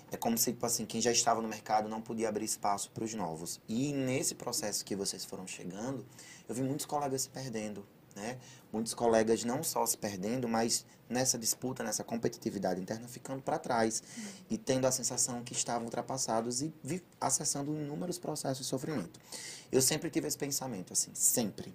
É como se, tipo assim, quem já estava no mercado não podia abrir espaço para os novos. E nesse processo que vocês foram chegando, eu vi muitos colegas se perdendo, né? Muitos colegas não só se perdendo, mas nessa disputa, nessa competitividade interna, ficando para trás e tendo a sensação que estavam ultrapassados e acessando inúmeros processos de sofrimento. Eu sempre tive esse pensamento, assim, sempre.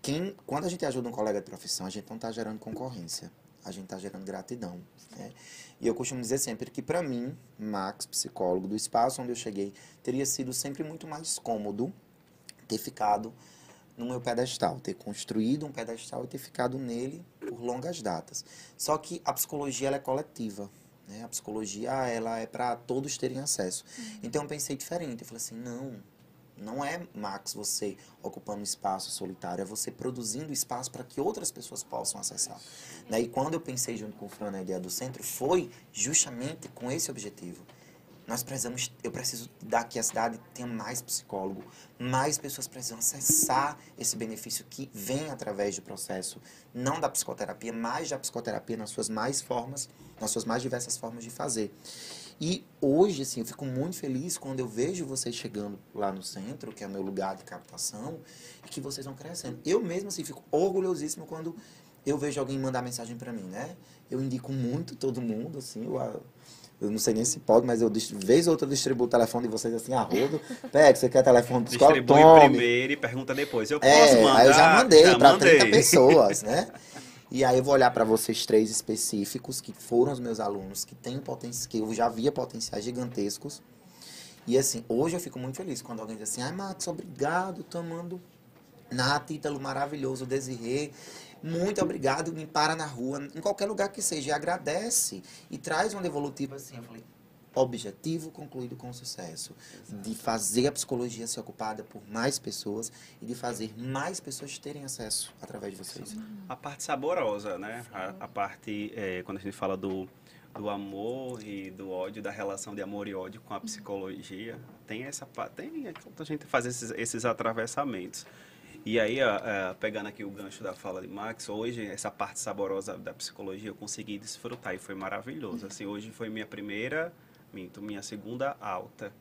Quem, quando a gente ajuda um colega de profissão, a gente não está gerando concorrência, a gente está gerando gratidão. Né? E eu costumo dizer sempre que, para mim, Max, psicólogo, do espaço onde eu cheguei, teria sido sempre muito mais cômodo ter ficado no meu pedestal, ter construído um pedestal e ter ficado nele por longas datas. Só que a psicologia ela é coletiva. Né? A psicologia ela é para todos terem acesso. Então eu pensei diferente. Eu falei assim, não, Não é, Max, você ocupando um espaço solitário, é você produzindo espaço para que outras pessoas possam acessar. Né? E quando eu pensei junto com o Fran na ideia do centro, foi justamente com esse objetivo. Nós precisamos, eu preciso dar que a cidade tenha mais psicólogo, mais pessoas precisam acessar esse benefício que vem através do processo, não da psicoterapia, mas da psicoterapia nas suas mais formas, nas suas mais diversas formas de fazer. E hoje, assim, eu fico muito feliz quando eu vejo vocês chegando lá no centro, que é o meu lugar de captação, e que vocês vão crescendo. Eu mesmo, assim, fico orgulhosíssimo quando eu vejo alguém mandar mensagem para mim, né? Eu indico muito todo mundo, assim, eu, eu não sei nem se pode, mas eu, vez ou outra, distribuo o telefone de vocês assim, a rodo. Pega, você quer telefone de escola? Distribui Tome. primeiro e pergunta depois. Eu é, posso mandar? Aí eu já mandei para 30 pessoas, né? E aí eu vou olhar para vocês três específicos, que foram os meus alunos, que têm potência, que eu já via potenciais gigantescos. E assim, hoje eu fico muito feliz quando alguém diz assim, ai Max, obrigado, tô amando Nath, Ítalo maravilhoso, Desirê, muito obrigado, me para na rua, em qualquer lugar que seja, e agradece e traz uma devolutiva assim. Eu falei, objetivo concluído com sucesso. De fazer a psicologia ser ocupada por mais pessoas e de fazer mais pessoas terem acesso através de vocês. A parte saborosa, né? A, a parte, é, quando a gente fala do, do amor e do ódio, da relação de amor e ódio com a psicologia, tem essa tem a gente faz esses, esses atravessamentos. E aí, pegando aqui o gancho da fala de Max, hoje essa parte saborosa da psicologia eu consegui desfrutar e foi maravilhoso. Assim, hoje foi minha primeira minto, minha segunda alta.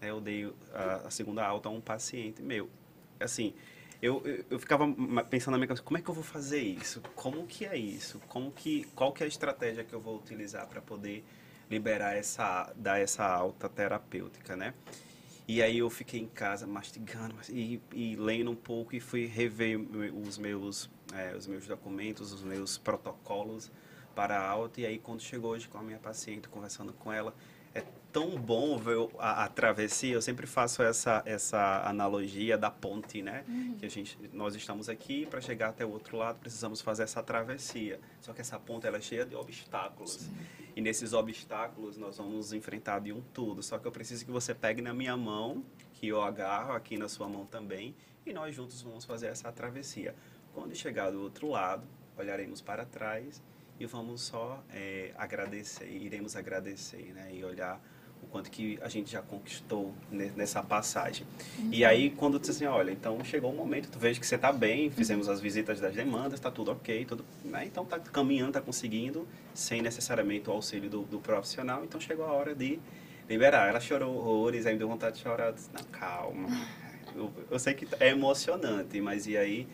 Né, eu dei a, a, segunda alta a um paciente meu. Assim, eu, eu, eu, ficava pensando na minha cabeça, como é que eu vou fazer isso? Como que é isso? Como que, qual que é a estratégia que eu vou utilizar para poder liberar essa, dar essa alta terapêutica, né? E aí eu fiquei em casa mastigando e, e lendo um pouco e fui rever os meus, é, os meus documentos, os meus protocolos para a alta. E aí quando chegou hoje com a minha paciente, conversando com ela, é tão bom ver a, a, travessia. Eu sempre faço essa, essa analogia da ponte, né? Uhum. Que a gente, nós estamos aqui para chegar até o outro lado, precisamos fazer essa travessia. Só que essa ponte ela é cheia de obstáculos. Sim. E nesses obstáculos nós vamos enfrentar de um tudo. Só que eu preciso que você pegue na minha mão, que eu agarro aqui na sua mão também, e nós juntos vamos fazer essa travessia. Quando chegar do outro lado, olharemos para trás e vamos só é, agradecer, iremos agradecer, né? E olhar o quanto que a gente já conquistou nessa passagem. Uhum. E aí, quando tu diz assim, olha, então chegou o um momento, tu vejo que você está bem, fizemos as visitas das demandas, está tudo ok, tudo, né? então está caminhando, está conseguindo, sem necessariamente o auxílio do, do, profissional, então chegou a hora de liberar. Ela chorou horrores, aí me deu vontade de chorar, eu disse, não, calma. Eu, eu sei que é emocionante, mas e aí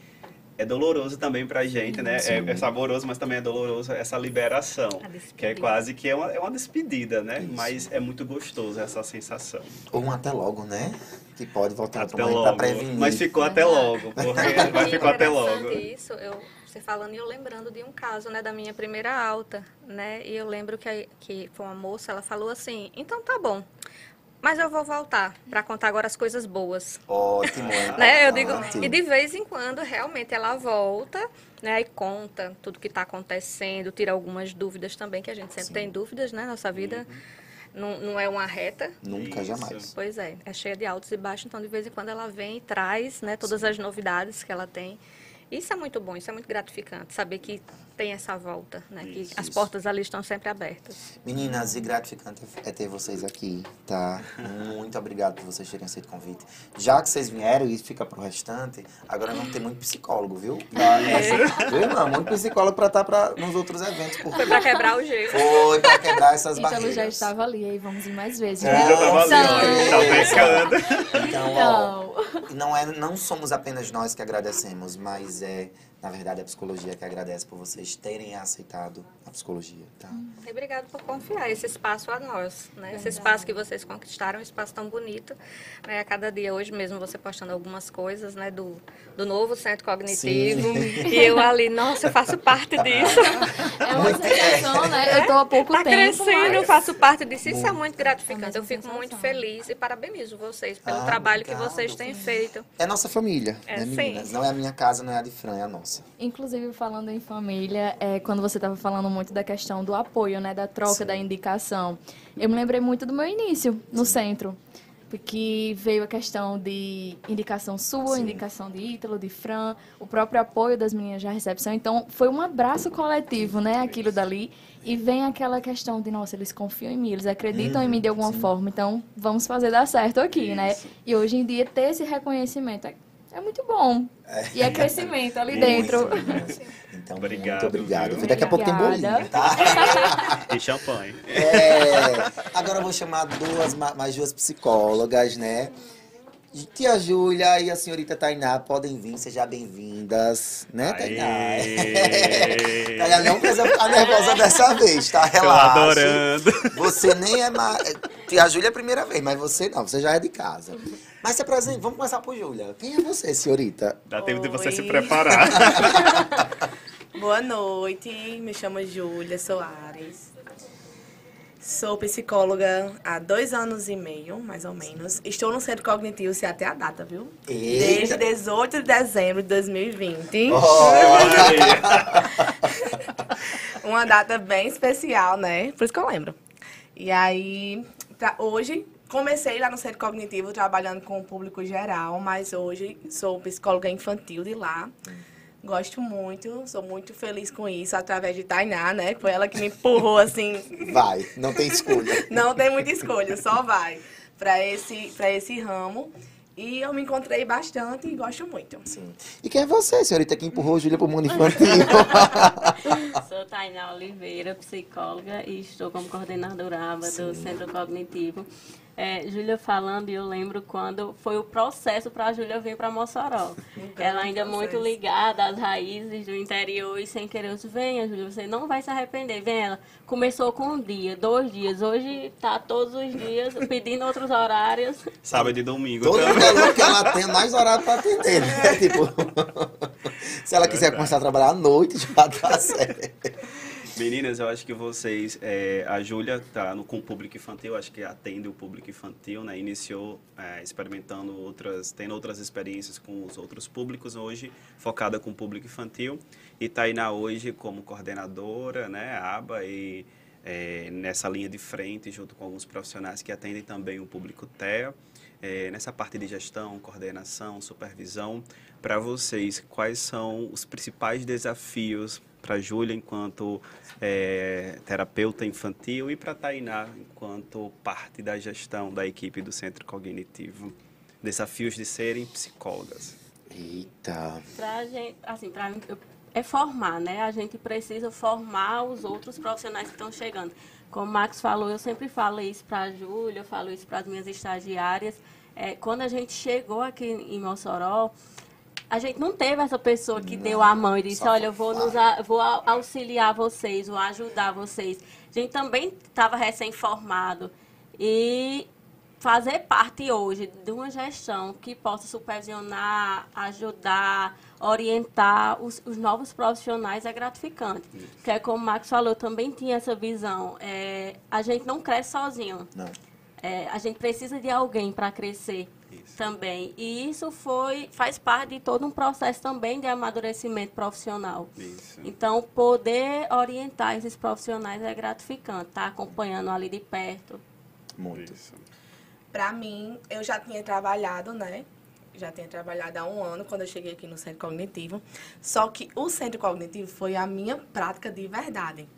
é doloroso também pra gente, né? É, é, saboroso, mas também é doloroso essa liberação. Que é quase que é uma, é uma despedida, né? Isso. Mas é muito gostoso essa sensação. Ou um até logo, né? Que pode voltar até logo. pra prevenir. Mas ficou até logo, porque mas ficou até logo. Isso, eu, você falando e eu lembrando de um caso, né? Da minha primeira alta, né? E eu lembro que, que foi uma moça, ela falou assim, então tá bom. Mas eu vou voltar para contar agora as coisas boas. Ótimo. né? Eu digo, e de vez em quando realmente ela volta, né, e conta tudo que está acontecendo, tira algumas dúvidas também, que a gente sempre Sim. tem dúvidas, né? Nossa vida uhum. não, não é uma reta. Nunca, Isso. jamais. Pois é, é cheia de altos e baixos, então de vez em quando ela vem e traz, né, todas Sim. as novidades que ela tem. Isso é muito bom, isso é muito gratificante, saber que tem essa volta, né? Isso, que as portas ali estão sempre abertas. Meninas, e gratificante é ter vocês aqui, tá? Muito obrigado por vocês terem aceito o convite. Já que vocês vieram e fica pro restante, agora não tem muito psicólogo, viu? É. Viu, não? Muito psicólogo pra estar tá pra, nos outros eventos. Foi pra quebrar o jeito. Foi pra quebrar essas então, barreiras. Então já estava ali, aí vamos ir mais vezes. É, já estava ali, tá brincando. Então, ó, então. não, é, não somos apenas nós que agradecemos, mas é na verdade, a psicologia que agradece por vocês terem aceitado a psicologia, tá? E obrigado por confiar esse espaço a nós, né? Esse espaço que vocês conquistaram, um espaço tão bonito. Né? A cada dia, hoje mesmo, você postando algumas coisas, né? Do, do novo centro cognitivo. Sim. E eu ali, nossa, eu faço parte disso. É uma sensação, né? Eu tô há pouco tá tempo. crescendo, mas... eu faço parte disso. Isso é muito gratificante. É eu fico sensação. muito feliz e parabenizo vocês pelo ah, trabalho obrigado. que vocês têm feito. É nossa família, é, né, meninas? Sim. Não é a minha casa, não é a de Fran, é a nossa. Inclusive, falando em família, é, quando você estava falando muito da questão do apoio, né, da troca, Sim. da indicação, eu me lembrei muito do meu início no Sim. centro. porque veio a questão de indicação sua, indicação de Ítalo, de Fran, o próprio apoio das meninas da recepção. Então, foi um abraço coletivo, né, aquilo dali. E vem aquela questão de, nossa, eles confiam em mim, eles acreditam em mim de alguma forma, então vamos fazer dar certo aqui, né? E hoje em dia ter esse reconhecimento é, é muito bom. E é crescimento ali Muito, dentro. muito. Então, Obrigado, muito obrigado. viu? Daqui a pouco tem bolinho, tá? E champanhe. É, agora eu vou chamar duas, ma- mais duas psicólogas, né? Tia Júlia e a senhorita Tainá podem vir, sejam bem-vindas, né, Tainá? Aê! Tainá não precisa ficar nervosa dessa vez, tá? Tô Relaxa. adorando. Você nem é mais. Tia Júlia é a primeira vez, mas você não, você já é de casa. Mas se apresente, vamos começar por Júlia. Quem é você, senhorita? Dá tempo de você se Oi. preparar. Boa noite, me chamo Júlia Soares. Sou psicóloga há dois anos e meio, mais ou menos. Estou no Centro Cognitivo, se até a data, viu? Eita. Desde 18 de dezembro de 2020. Uma data bem especial, né? Por isso que eu lembro. E aí, pra hoje, comecei lá no Centro Cognitivo trabalhando com o público geral, mas hoje sou psicóloga infantil de lá. Gosto muito, sou muito feliz com isso, através de Tainá, né? Foi ela que me empurrou assim. Vai, não tem escolha. Não tem muita escolha, só vai para esse, pra esse ramo. E eu me encontrei bastante e gosto muito. Sim. E quem é você, senhorita, que empurrou a Júlia pro mundo infantil? Sou Tainá Oliveira, psicóloga e estou como coordenadora do Centro Cognitivo. É, Júlia falando, e eu lembro quando foi o processo para a Júlia vir para Mossoró. Ela ainda muito ligada às raízes do interior e sem querer, eu disse, venha Júlia, você não vai se arrepender. Vem ela. Começou com um dia, dois dias. Hoje tá todos os dias pedindo outros horários. Sábado e domingo Todo também. valor que ela tem, mais horário pra atender, né? Tipo, se ela quiser começar a trabalhar à noite, já tá certo. Meninas, eu acho que vocês, é, a Júlia tá no, com o público infantil, acho que atende o público infantil, né? Iniciou é, experimentando outras, tendo outras experiências com os outros públicos hoje, focada com o público infantil. E Tainá hoje como coordenadora, né? ABA e é, nessa linha de frente, junto com alguns profissionais que atendem também o público TEA. É, nessa parte de gestão, coordenação, supervisão, para vocês, quais são os principais desafios para a Júlia enquanto é, terapeuta infantil e para a Tainá enquanto parte da gestão da equipe do Centro Cognitivo? Desafios de serem psicólogas. Eita. Pra gente, assim, pra mim, eu- é formar, né? A gente precisa formar os outros profissionais que estão chegando. Como o Max falou, eu sempre falo isso para a Júlia, eu falo isso para as minhas estagiárias. É, quando a gente chegou aqui em Mossoró, a gente não teve essa pessoa que deu a mão e disse, só olha, eu vou, nos, vou au- auxiliar vocês, vou ajudar vocês. A gente também estava recém-formado. E fazer parte hoje de uma gestão que possa supervisionar, ajudar, orientar os, os novos profissionais é gratificante. Porque, é como o Max falou, eu também tinha essa visão. É, a gente não cresce sozinho. Não. É, a gente precisa de alguém para crescer Isso. também. E isso foi faz parte de todo um processo também de amadurecimento profissional. Isso. Então, poder orientar esses profissionais é gratificante, tá acompanhando ali de perto. Muito. Isso. Pra mim, eu já tinha trabalhado, né? Já tinha trabalhado há um ano quando eu cheguei aqui no Centro Cognitivo. Só que o Centro Cognitivo foi a minha prática de verdade.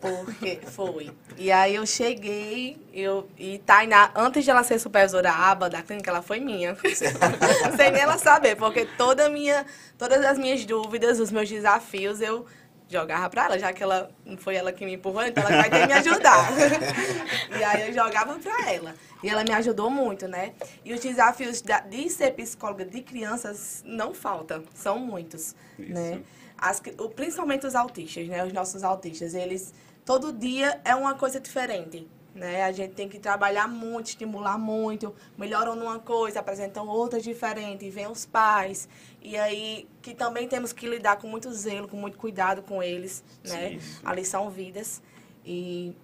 Porque foi. E aí eu cheguei, eu, e Tainá, antes de ela ser supervisora aba da clínica, ela foi minha. Sem nem ela saber, porque toda minha, todas as minhas dúvidas, os meus desafios, eu jogava pra ela, já que ela não foi ela que me empurrou, então ela vai ter que me ajudar. e aí eu jogava pra ela. E ela me ajudou muito, né? E os desafios de ser psicóloga de crianças não faltam, são muitos, né? As principalmente os autistas, né? Os nossos autistas, eles todo dia é uma coisa diferente, né? A gente tem que trabalhar muito, estimular muito, melhoram numa coisa, apresentam outras diferentes, e vem os pais e aí que também temos que lidar com muito zelo, com muito cuidado com eles, né? Ali são vidas e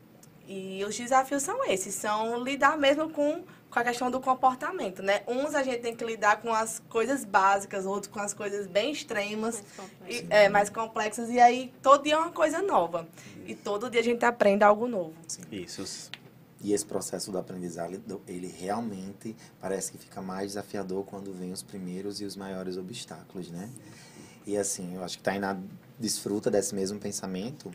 e os desafios são esses, são lidar mesmo com, com a questão do comportamento, né? Uns a gente tem que lidar com as coisas básicas, outros com as coisas bem extremas, e, é, mais complexas, e aí todo dia é uma coisa nova. E todo dia a gente aprende algo novo. Isso. E esse processo do aprendizado, ele realmente parece que fica mais desafiador quando vem os primeiros e os maiores obstáculos, né? E assim, eu acho que Tainá desfruta desse mesmo pensamento,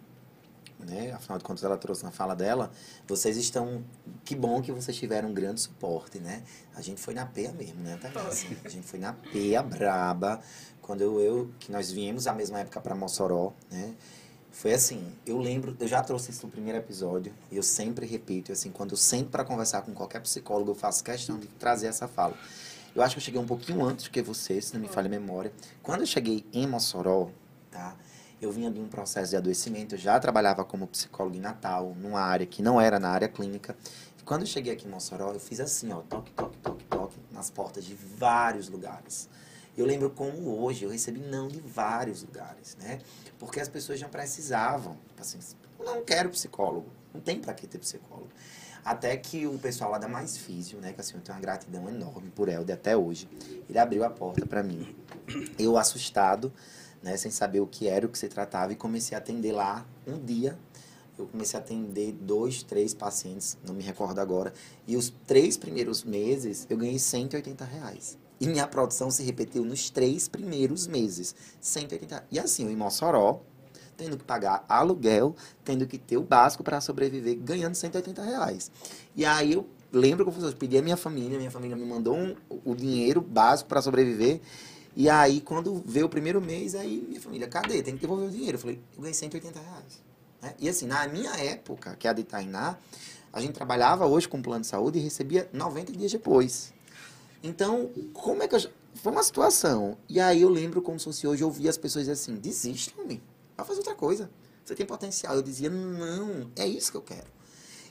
né? Afinal de contas, ela trouxe na fala dela. Vocês estão. Que bom que vocês tiveram um grande suporte, né? A gente foi na peia mesmo, né, Tainá? Assim, a gente foi na peia braba. Quando eu, eu que nós viemos à mesma época para Mossoró, né? Foi assim, eu lembro, eu já trouxe isso no primeiro episódio, e eu sempre repito, assim, quando eu sento para conversar com qualquer psicólogo, eu faço questão de trazer essa fala. Eu acho que eu cheguei um pouquinho antes que você, se não me falha a memória. Quando eu cheguei em Mossoró, tá? Eu vinha de um processo de adoecimento, eu já trabalhava como psicólogo em Natal, numa área que não era na área clínica. E quando eu cheguei aqui em Mossoró, eu fiz assim, ó, toque, toque, toque, toque, nas portas de vários lugares. Eu lembro como hoje eu recebi não de vários lugares, né? Porque as pessoas já precisavam. Assim, eu não quero psicólogo. Não tem para que ter psicólogo. Até que o pessoal lá da Mais Físio, né? Que assim, eu tenho uma gratidão enorme por Helder até hoje. Ele abriu a porta para mim. Eu assustado, né? Sem saber o que era, o que se tratava. E comecei a atender lá um dia. Eu comecei a atender dois, três pacientes, não me recordo agora. E os três primeiros meses eu ganhei 180 reais. E minha produção se repetiu nos três primeiros meses. 180. E assim, eu em Mossoró, tendo que pagar aluguel, tendo que ter o básico para sobreviver, ganhando 180 reais. E aí eu lembro que eu pedi a minha família, minha família me mandou um, o dinheiro básico para sobreviver. E aí, quando veio o primeiro mês, aí minha família, cadê? Tem que devolver o dinheiro. Eu falei, eu ganhei 180 reais. Né? E assim, na minha época, que é a de Tainá, a gente trabalhava hoje com plano de saúde e recebia 90 dias depois. Então, como é que eu. Foi uma situação. E aí eu lembro como se fosse hoje, eu ouvia as pessoas assim: desiste, homem. Vai fazer outra coisa. Você tem potencial. Eu dizia: não, é isso que eu quero.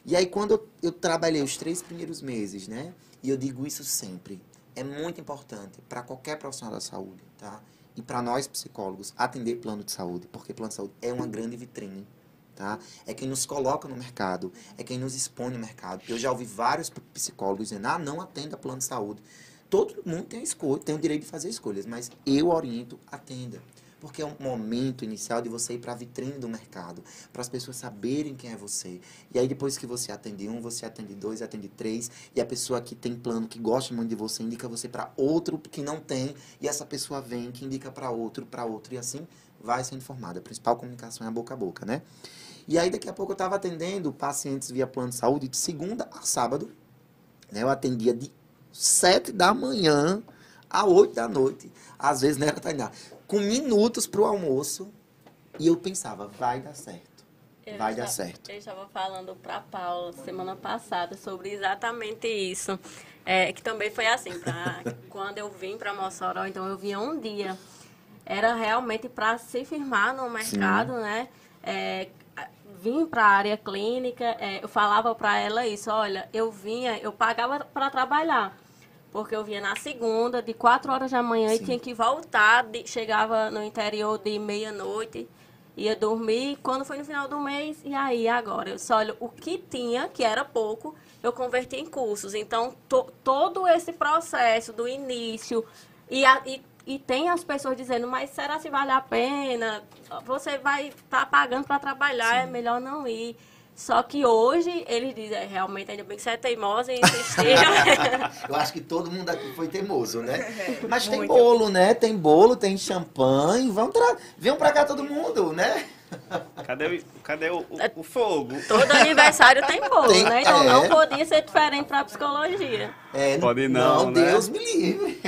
E aí, quando eu, eu trabalhei os três primeiros meses, né? E eu digo isso sempre. É muito importante para qualquer profissional da saúde, tá? E para nós psicólogos, atender plano de saúde. Porque plano de saúde é uma grande vitrine. Tá? É quem nos coloca no mercado, é quem nos expõe no mercado. Eu já ouvi vários psicólogos dizendo, ah, não atenda plano de saúde. Todo mundo tem a escolha, tem o direito de fazer escolhas, mas eu oriento, atenda. Porque é um momento inicial de você ir para a vitrine do mercado, para as pessoas saberem quem é você. E aí, depois que você atende um, você atende dois, atende três, e a pessoa que tem plano, que gosta muito de você, indica você para outro que não tem, e essa pessoa vem, que indica para outro, para outro, e assim vai sendo formada. A principal comunicação é a boca a boca, né? E aí, daqui a pouco, eu estava atendendo pacientes via plano de saúde de segunda a sábado. Né? Eu atendia de sete da manhã a oito da noite. Às vezes, não era Tainá. Com minutos para o almoço. E eu pensava, vai dar certo. Eu vai dar certo. Eu estava falando para Paula semana passada sobre exatamente isso. É, que também foi assim, pra, quando eu vim para Mossoró, então eu vinha um dia. Era realmente para se firmar no mercado, né? É, vim para a área clínica, é, eu falava para ela isso, olha, eu vinha, eu pagava para trabalhar. Porque eu vinha na segunda, de 4 horas da manhã, Sim. e tinha que voltar, de- chegava no interior de meia-noite, ia dormir. Quando foi no final do mês, e aí agora? Eu disse, olha, o que tinha, que era pouco, eu converti em cursos. Então, to- todo esse processo do início, e, a- e, e tem as pessoas dizendo, mas será se vale a pena? Você vai estar pagando para trabalhar, é melhor não ir. Só que hoje, eles dizem, é, realmente, ainda bem que você é teimosa e insistiu. Eu acho que todo mundo aqui foi teimoso, né? Mas tem Muito. bolo, né? Tem bolo, tem champanhe. Vamos tra... Venham pra cá todo mundo, né? Cadê, o, cadê o, o, o fogo? Todo aniversário tem bolo, Tem- né? Então é. não podia ser diferente para psicologia. É, Pode não, né? Deus me livre.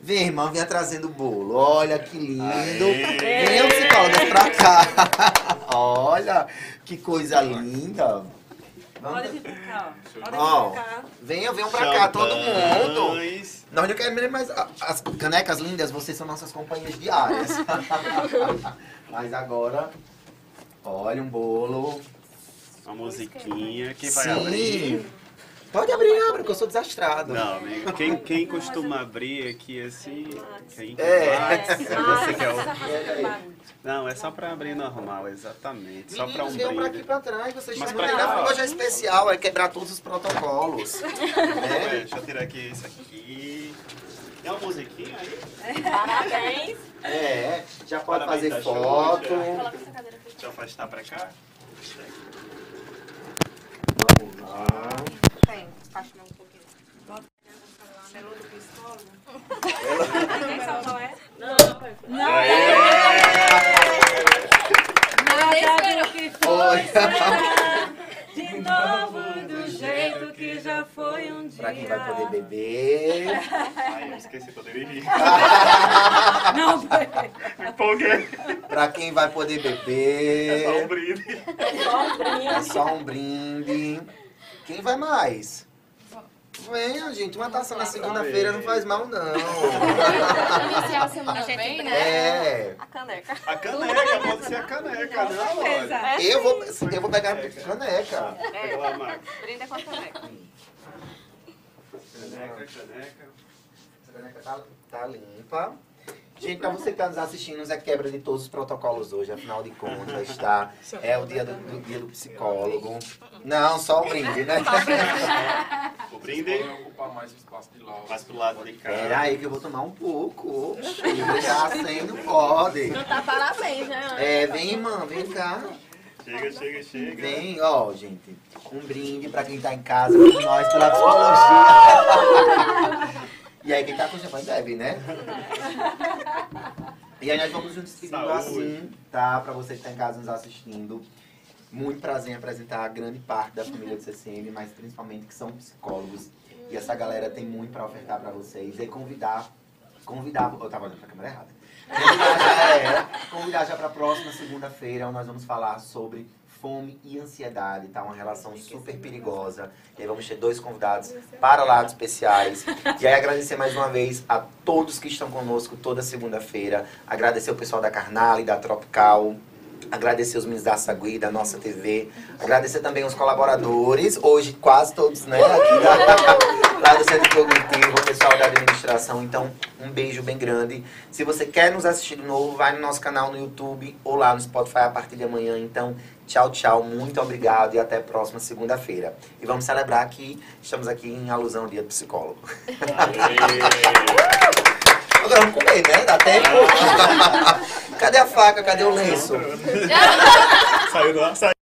Vem, irmã, venha trazendo bolo. Olha que lindo. Aê. Venham, psicólogas, pra cá. Olha, que coisa linda. Vamos... Pode vir pra cá, ó. Pode Ó, vir pra cá. venham, venham pra cá, todo mundo. Nós não queremos mais. As canecas lindas, vocês são nossas companhias diárias. Mas agora, olha um bolo. Uma musiquinha. Quem vai Sim. abrir? Pode abrir, abre, porque eu sou desastrado. Não, amigo. Quem, quem costuma abrir aqui assim? Quem que É. vai? É você que é o... Não, é só pra abrir normal, exatamente. Só pra um venham pra aqui pra trás, vocês Mas chamam pra cá, ó. Hoje é especial, é quebrar todos os protocolos. É, né? deixa eu tirar aqui isso aqui. Tem uma musiquinha aí? Parabéns. É, já pode Parabéns fazer da foto. Xuxa. Deixa eu afastar pra cá. Tem, acho que um pouquinho. Quem sabe qual é? Não, Não Nada do que foi de novo do jeito que já foi um dia. Pra quem vai poder beber. Ai, eu esqueci, poderia rir. Não, Me empolguei. Pra quem vai poder beber. É só um brinde. É só um brinde. Quem vai mais? Venha, gente. Uma taça na segunda-feira não faz mal, não. Iniciar a semana bem, né? É. A caneca. A caneca, pode ser a caneca, né, Amor? Eu vou, eu vou pegar a caneca. Pega lá, Max. Brinda com a caneca. Caneca, caneca. Essa caneca tá, tá limpa. Gente, pra você que tá nos assistindo, é quebra de todos os protocolos hoje, afinal de contas, tá? É o dia do, do dia do psicólogo. Não, só o brinde, né? O brinde. ocupar mais espaço de lado. Mais pro lado de cá. Pera aí que eu vou tomar um pouco. Oxi, já não pode. Não tá parabéns, né? É, vem, irmã, vem cá. Chega, chega, chega. Vem, ó, gente. Um brinde pra quem tá em casa com nós pela psicologia. E aí, quem tá com champanhe bebe, né? E aí nós vamos nos despedindo Saúde. assim, tá? Pra você que tá em casa nos assistindo. Muito prazer em apresentar a grande parte da família do CCM, mas principalmente que são psicólogos. E essa galera tem muito pra ofertar pra vocês. E convidar, convidar, eu tava olhando pra câmera errada. Convidar já, é, convidar já pra próxima segunda-feira, onde nós vamos falar sobre fome e ansiedade, tá? Uma relação super perigosa. E aí vamos ter dois convidados para lá especiais. E aí agradecer mais uma vez a todos que estão conosco toda segunda-feira. Agradecer o pessoal da Carnale, da Tropical. Agradecer os meninos da Sagui, da nossa TV. Agradecer também os colaboradores, hoje quase todos, né? Aqui da, lá do Centro Cognitivo, o pessoal da administração. Então, um beijo bem grande. Se você quer nos assistir de novo, vai no nosso canal no YouTube ou lá no Spotify a partir de amanhã. Então, tchau, tchau. Muito obrigado e até a próxima segunda-feira. E vamos celebrar que estamos aqui em alusão ao Dia do Psicólogo. Agora vamos comer, né? Dá tempo? Cadê a faca? Cadê o lenço? Saiu do ar, saiu.